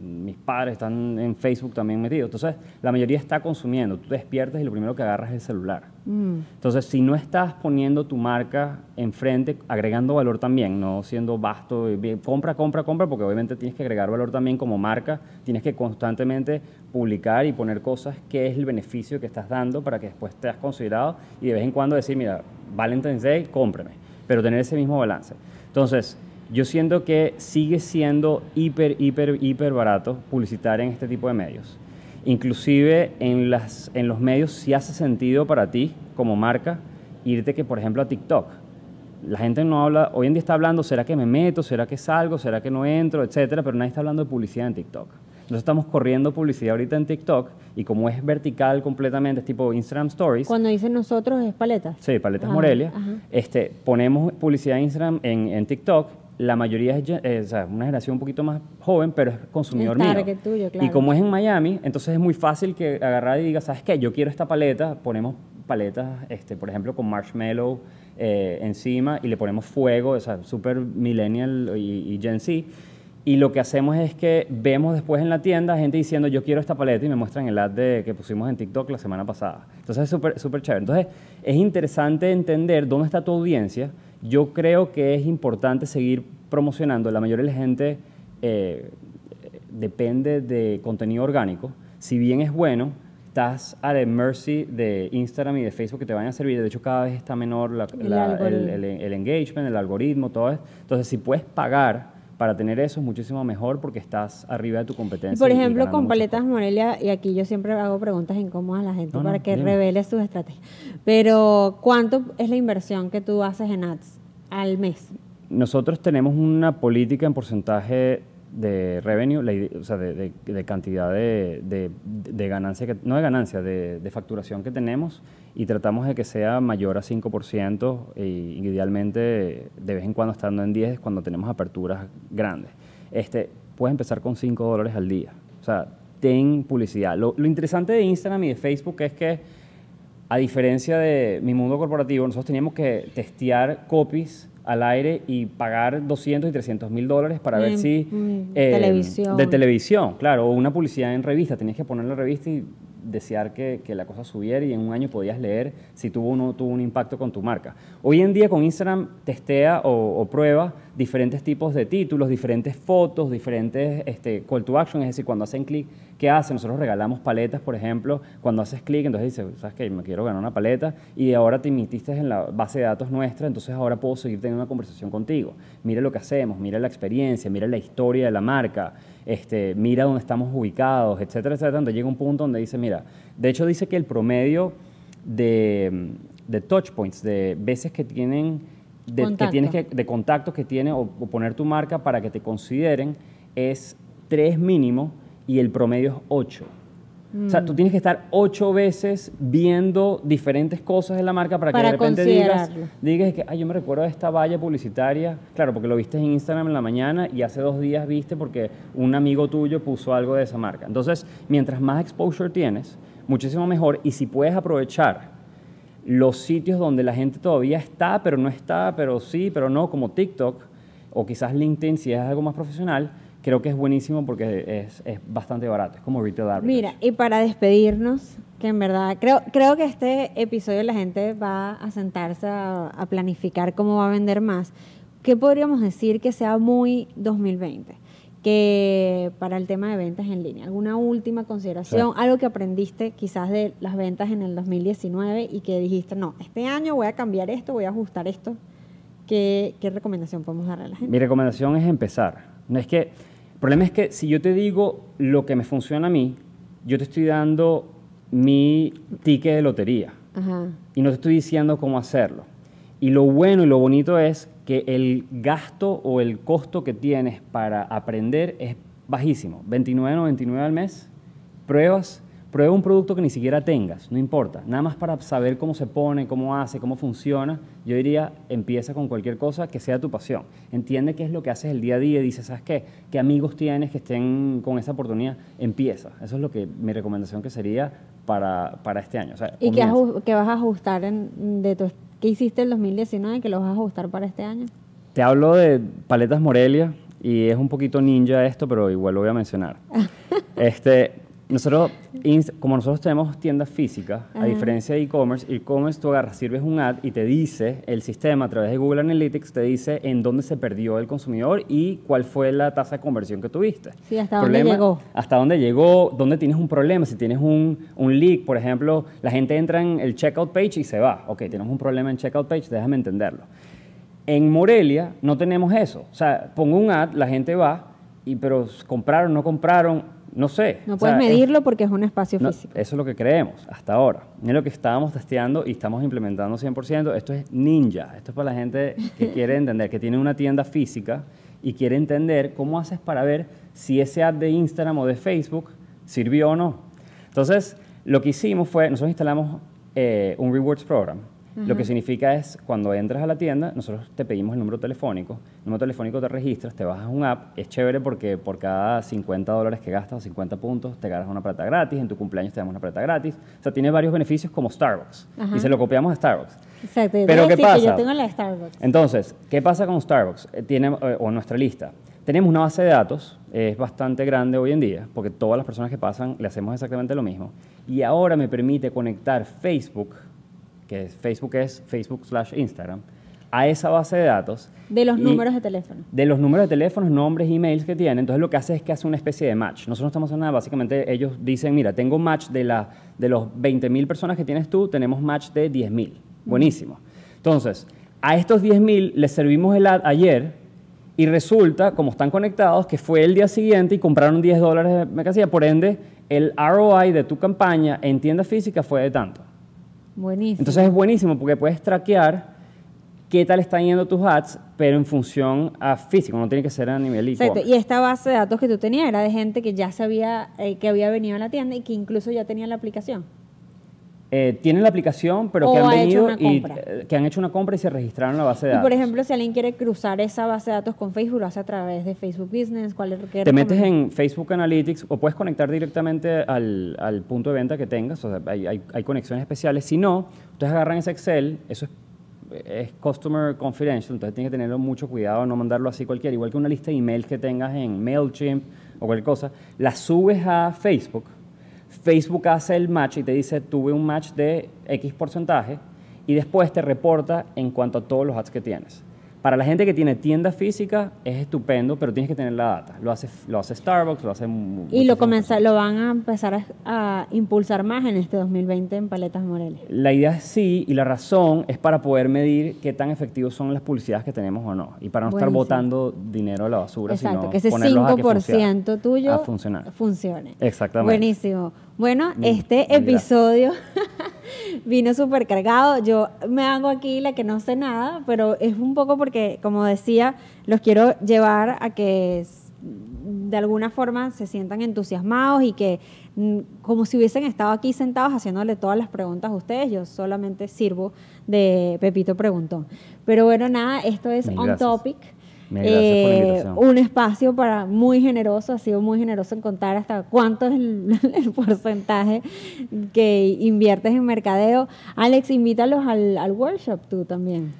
mis padres están en Facebook también metidos. Entonces, la mayoría está consumiendo. Tú te despiertas y lo primero que agarras es el celular. Mm, Entonces, si no estás poniendo tu marca enfrente, agregando valor también, no siendo vasto, bien, compra, compra, compra, porque obviamente tienes que agregar valor también como marca, tienes que constantemente publicar y poner cosas que es el beneficio que estás dando para que después te has considerado y de vez en cuando decir, mira, Valentine's Day, cómpreme, pero tener ese mismo balance. Entonces, yo siento que sigue siendo hiper, hiper, hiper barato publicitar en este tipo de medios. Inclusive en, las, en los medios sí hace sentido para ti como marca irte que, por ejemplo, a TikTok. La gente no habla, hoy en día está hablando, ¿será que me meto? ¿Será que salgo? ¿Será que no entro? Etcétera, pero nadie está hablando de publicidad en TikTok. Nosotros estamos corriendo publicidad ahorita en TikTok y como es vertical completamente, es tipo Instagram Stories, Cuando dicen nosotros es paletas. Sí, Paletas Ajá, Morelia. ajá. Este, ponemos publicidad en Instagram, en, en TikTok. La mayoría es, eh, o sea, una generación un poquito más joven, pero es consumidor mío. target tuyo, claro. Y como es en Miami, entonces es muy fácil que agarrar y diga, ¿sabes qué? Yo quiero esta paleta. Ponemos paletas, este, por ejemplo, con marshmallow eh, encima y le ponemos fuego, o sea, super millennial y, y Gen Z. Y lo que hacemos es que vemos después en la tienda gente diciendo, yo quiero esta paleta y me muestran el ad de, que pusimos en TikTok la semana pasada. Entonces es súper súper chévere. Entonces es interesante entender dónde está tu audiencia. Yo creo que es importante seguir promocionando. La mayoría de la gente eh, depende de contenido orgánico. Si bien es bueno, estás a la mercy de Instagram y de Facebook que te vayan a servir. De hecho, cada vez está menor la- El la- algoritmo. el, el- el engagement, el algoritmo, todo eso. Entonces, si puedes pagar para tener eso, es muchísimo mejor porque estás arriba de tu competencia. Y por ejemplo, con Paletas. Morelia, y aquí yo siempre hago preguntas incómodas a la gente No, no, para que dime. revele sus estrategias. Pero, ¿cuánto es la inversión que tú haces en ads al mes? Nosotros tenemos una política en porcentaje de revenue, la o sea, de, de- de cantidad de, ganancia, que, no de ganancia, de facturación que tenemos y tratamos de que sea mayor a 5% y idealmente de vez en cuando estando en 10 cuando tenemos aperturas grandes. Este, puedes empezar con 5 dólares al día. O sea, ten publicidad. Lo, lo interesante de Instagram y de Facebook es que a diferencia de mi mundo corporativo, nosotros teníamos que testear copies al aire y pagar 200 y 300 mil dólares para ver En- si... mm, eh, televisión. De televisión, claro, o una publicidad en revista. Tenías que poner la revista y desear que, que la cosa subiera y en un año podías leer si tuvo o no tuvo un impacto con tu marca. Hoy en día con Instagram testea o, o prueba diferentes tipos de títulos, diferentes fotos, diferentes este, call to action, es decir, cuando hacen clic, ¿qué hace? Nosotros regalamos paletas, por ejemplo, cuando haces clic, entonces dices, ¿sabes qué? Me quiero ganar una paleta y ahora te emitiste en la base de datos nuestra, entonces ahora puedo seguir teniendo una conversación contigo. Mira lo que hacemos, mira la experiencia, mira la historia de la marca, este, mira dónde estamos ubicados, etcétera, etcétera, donde llega un punto donde dice, mira, de hecho dice que el promedio de, de touch points, de veces que tienen, de, que tienes que, de contactos que tiene o, o poner tu marca para que te consideren es tres mínimo y el promedio es ocho. O sea, tú tienes que estar ocho veces viendo diferentes cosas de la marca para, Para que de repente digas, digas que, ay, yo me recuerdo de esta valla publicitaria, claro, porque lo viste en Instagram en la mañana y hace dos días viste porque un amigo tuyo puso algo de esa marca. Entonces, mientras más exposure tienes, muchísimo mejor y si puedes aprovechar los sitios donde la gente todavía está, pero no está, pero sí, pero no, como TikTok o quizás LinkedIn si es algo más profesional, creo que es buenísimo porque es, es bastante barato, es como retail advertising. Mira, y para despedirnos, que en verdad creo, creo que este episodio la gente va a sentarse a, a planificar cómo va a vender más. ¿Qué podríamos decir que sea muy 2020? Que para el tema de ventas en línea, ¿alguna última consideración? Sí. Algo que aprendiste quizás de las ventas en el 2019 y que dijiste, no, este año voy a cambiar esto, voy a ajustar esto. ¿Qué, qué recomendación podemos darle a la gente? Mi recomendación es empezar. No es que, el problema es que si yo te digo lo que me funciona a mí, yo te estoy dando mi ticket de lotería Ajá. y no te estoy diciendo cómo hacerlo. Y lo bueno y lo bonito es que el gasto o el costo que tienes para aprender es bajísimo. 29.99 al mes, pruebas, prueba un producto que ni siquiera tengas, no importa. Nada más para saber cómo se pone, cómo hace, cómo funciona. Yo diría, empieza con cualquier cosa que sea tu pasión. Entiende qué es lo que haces el día a día y dices, ¿sabes qué? ¿Qué amigos tienes que estén con esa oportunidad? Empieza. Eso es lo que mi recomendación que sería para, para este año. O sea, ¿Y qué vas a ajustar en, de tu, qué hiciste el 2019 que lo vas a ajustar para este año? Te hablo de Paletas Morelia y es un poquito ninja esto, pero igual lo voy a mencionar. este, nosotros, como nosotros tenemos tiendas físicas, a diferencia de e-commerce, e-commerce tú agarras, sirves un ad y te dice, el sistema a través de Google Analytics te dice en dónde se perdió el consumidor y cuál fue la tasa de conversión que tuviste. Sí, hasta dónde llegó. Hasta dónde llegó, dónde tienes un problema, si tienes un, un leak, por ejemplo, la gente entra en el checkout page y se va. Ok, tenemos un problema en checkout page, déjame entenderlo. En Morelia no tenemos eso. O sea, pongo un ad, la gente va, y, pero compraron, no compraron, no sé. No O puedes es- medirlo porque es un espacio no, físico. eso es lo que creemos hasta ahora. Es lo que estábamos testeando y estamos implementando 100%. Esto es ninja. Esto es para la gente que quiere entender, que tiene una tienda física y quiere entender cómo haces para ver si ese ad de Instagram o de Facebook sirvió o no. Entonces, lo que hicimos fue, nosotros instalamos eh, un Rewards Program. Lo que significa es, cuando entras a la tienda, nosotros te pedimos el número telefónico. El número telefónico te registras, te bajas un app. Es chévere porque por cada 50 dólares que gastas o 50 puntos, te ganas una plata gratis. En tu cumpleaños te damos una plata gratis. O sea, tiene varios beneficios como Starbucks. Y se lo copiamos a Starbucks. Exacto. Yo Pero ¿qué que pasa? yo tengo la Starbucks. Entonces, ¿qué pasa con Starbucks? Eh, Tiene, eh, o nuestra lista. Tenemos una base de datos, es bastante grande hoy en día, porque todas las personas que pasan le hacemos exactamente lo mismo. Y ahora me permite conectar Facebook, que es, Facebook es Facebook slash Instagram, a esa base de datos. De los números de teléfono. De los números de teléfonos, nombres, emails que tienen. Entonces lo que hace es que hace una especie de match. Nosotros no estamos haciendo nada. Básicamente ellos dicen, mira, tengo match de, la, de los 20.000 personas que tienes tú, tenemos match de 10.000. Buenísimo. Entonces, a estos 10.000 les servimos el ad ayer y resulta, como están conectados, que fue el día siguiente y compraron 10 dólares de mercancía. Por ende, el ROI de tu campaña en tienda física fue de tanto. Buenísimo. Entonces es buenísimo porque puedes traquear qué tal están yendo tus ads, pero en función a físico, no tiene que ser a nivel Exacto. Y esta base de datos que tú tenías era de gente que ya sabía, eh, que había venido a la tienda y que incluso ya tenía la aplicación. Eh, tienen la aplicación, pero O que han ha hecho venido una y compra. eh, que han hecho una compra y se registraron en la base de Y datos. por ejemplo, si alguien quiere cruzar esa base de datos con Facebook, lo hace a través de Facebook Business. ¿Cuál es te metes en Facebook Analytics o puedes conectar directamente al, al punto de venta que tengas, o sea, hay, hay- hay conexiones especiales. Si no, ustedes agarran ese Excel, eso es, es Customer Confidential, entonces tienes que tenerlo mucho cuidado, no mandarlo así cualquiera, igual que una lista de emails que tengas en MailChimp o cualquier cosa, la subes a Facebook, Facebook hace el match y te dice, tuve un match de X porcentaje y después te reporta en cuanto a todos los ads que tienes. Para la gente que tiene tienda física es estupendo, pero tienes que tener la data. Lo hace, lo hace Starbucks, lo hace... Y lo, comienza, lo van a empezar a, a impulsar más en este 2020 en Paletas Morelia. La idea es sí, y la razón es para poder medir qué tan efectivos son las publicidades que tenemos o no. Y para no estar botando dinero a la basura, Exacto, sino que ese ponerlos a que 5% funcione. tuyo A funcionar. funcione. Exactamente. Buenísimo. Bueno, Mm, este episodio vino súper cargado. Yo me hago aquí la que no sé nada, pero es un poco porque, como decía, los quiero llevar a que de alguna forma se sientan entusiasmados y que mm, como si hubiesen estado aquí sentados haciéndole todas las preguntas a ustedes, yo solamente sirvo de Pepito Preguntón. Pero bueno, nada, esto es Mil On gracias. Topic. Eh, un espacio para muy generoso, ha sido muy generoso en contar hasta cuánto es el, el porcentaje que inviertes en mercadeo. Alex, invítalos al, al workshop tú también.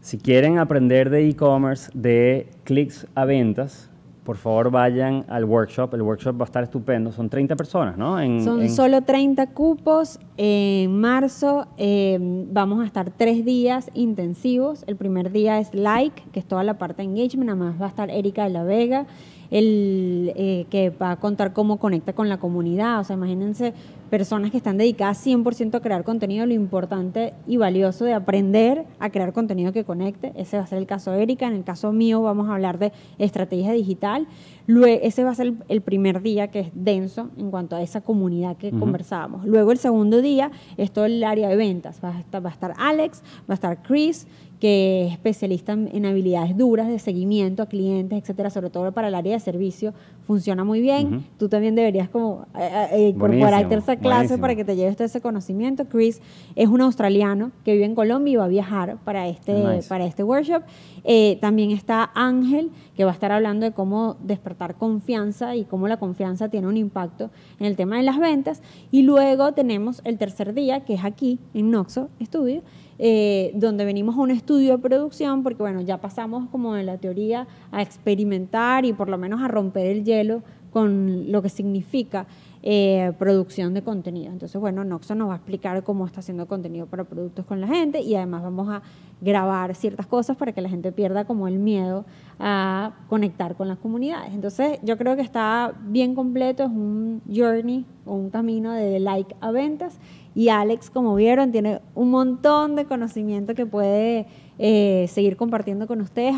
Si quieren aprender de e-commerce, de clics a ventas, por favor vayan al workshop. El workshop va a estar estupendo. Son 30 personas, ¿no? En- Son en- solo 30 cupos. En marzo eh, vamos a estar tres días intensivos. El primer día es like, que es toda la parte de engagement. Además va a estar Erika de la Vega, el, eh, que va a contar cómo conecta con la comunidad. O sea, imagínense personas que están dedicadas 100% a crear contenido, lo importante y valioso de aprender a crear contenido que conecte. Ese va a ser el caso de Erika. En el caso mío vamos a hablar de estrategia digital. Luego, ese va a ser el, primer día que es denso en cuanto a esa comunidad que Ujú. conversábamos. Luego el segundo día es todo el área de ventas. Va a estar, va a estar Alex, va a estar Chris, que es especialista en, en habilidades duras de seguimiento a clientes, etcétera, sobre todo para el área de servicio. Funciona muy bien. Tú también deberías como eh, eh, incorporarte a esa clase buenísimo. para que te lleves todo ese conocimiento. Chris es un australiano que vive en Colombia y va a viajar para este, Nice. para este workshop. Eh, también está Ángel, que va a estar hablando de cómo despertar confianza y cómo la confianza tiene un impacto en el tema de las ventas. Y luego tenemos el tercer día, que es aquí, en Noxo Studio, eh, donde venimos a un estudio de producción, porque bueno, ya pasamos como de la teoría a experimentar y por lo menos a romper el hielo con lo que significa eh, producción de contenido. Entonces, bueno, Noxo nos va a explicar cómo está haciendo contenido para productos con la gente y además vamos a grabar ciertas cosas para que la gente pierda como el miedo a conectar con las comunidades. Entonces, yo creo que está bien completo, es un journey o un camino de like a ventas y Alex, como vieron, tiene un montón de conocimiento que puede eh, seguir compartiendo con ustedes.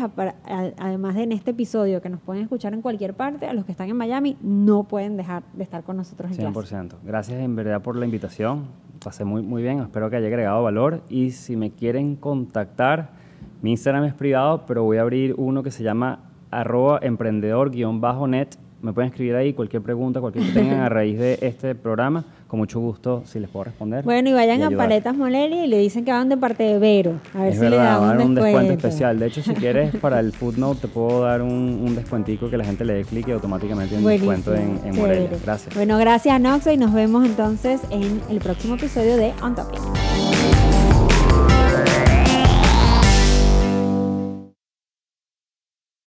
Además de en este episodio que nos pueden escuchar en cualquier parte, a los que están en Miami no pueden dejar de estar con nosotros en clase. 100%. Gracias en verdad por la invitación. Pasé muy, muy bien. Espero que haya agregado valor. Y si me quieren contactar, mi Instagram es privado, pero voy a abrir uno que se llama arroba emprendedor-net. Me pueden escribir ahí cualquier pregunta, cualquier que tengan a raíz de este programa. Con mucho gusto, si les puedo responder. Bueno, y vayan a. Paletas Molelia y le dicen que van de parte de Vero. A ver es si le verdad, dan va a un dar un descuento. descuento especial. De hecho, si quieres, para el footnote te puedo dar un, un descuentico que la gente le dé clic y automáticamente hay un descuento en, en. Morelia. Gracias. Bueno, gracias Noxo y nos vemos entonces en el próximo episodio de On Topic.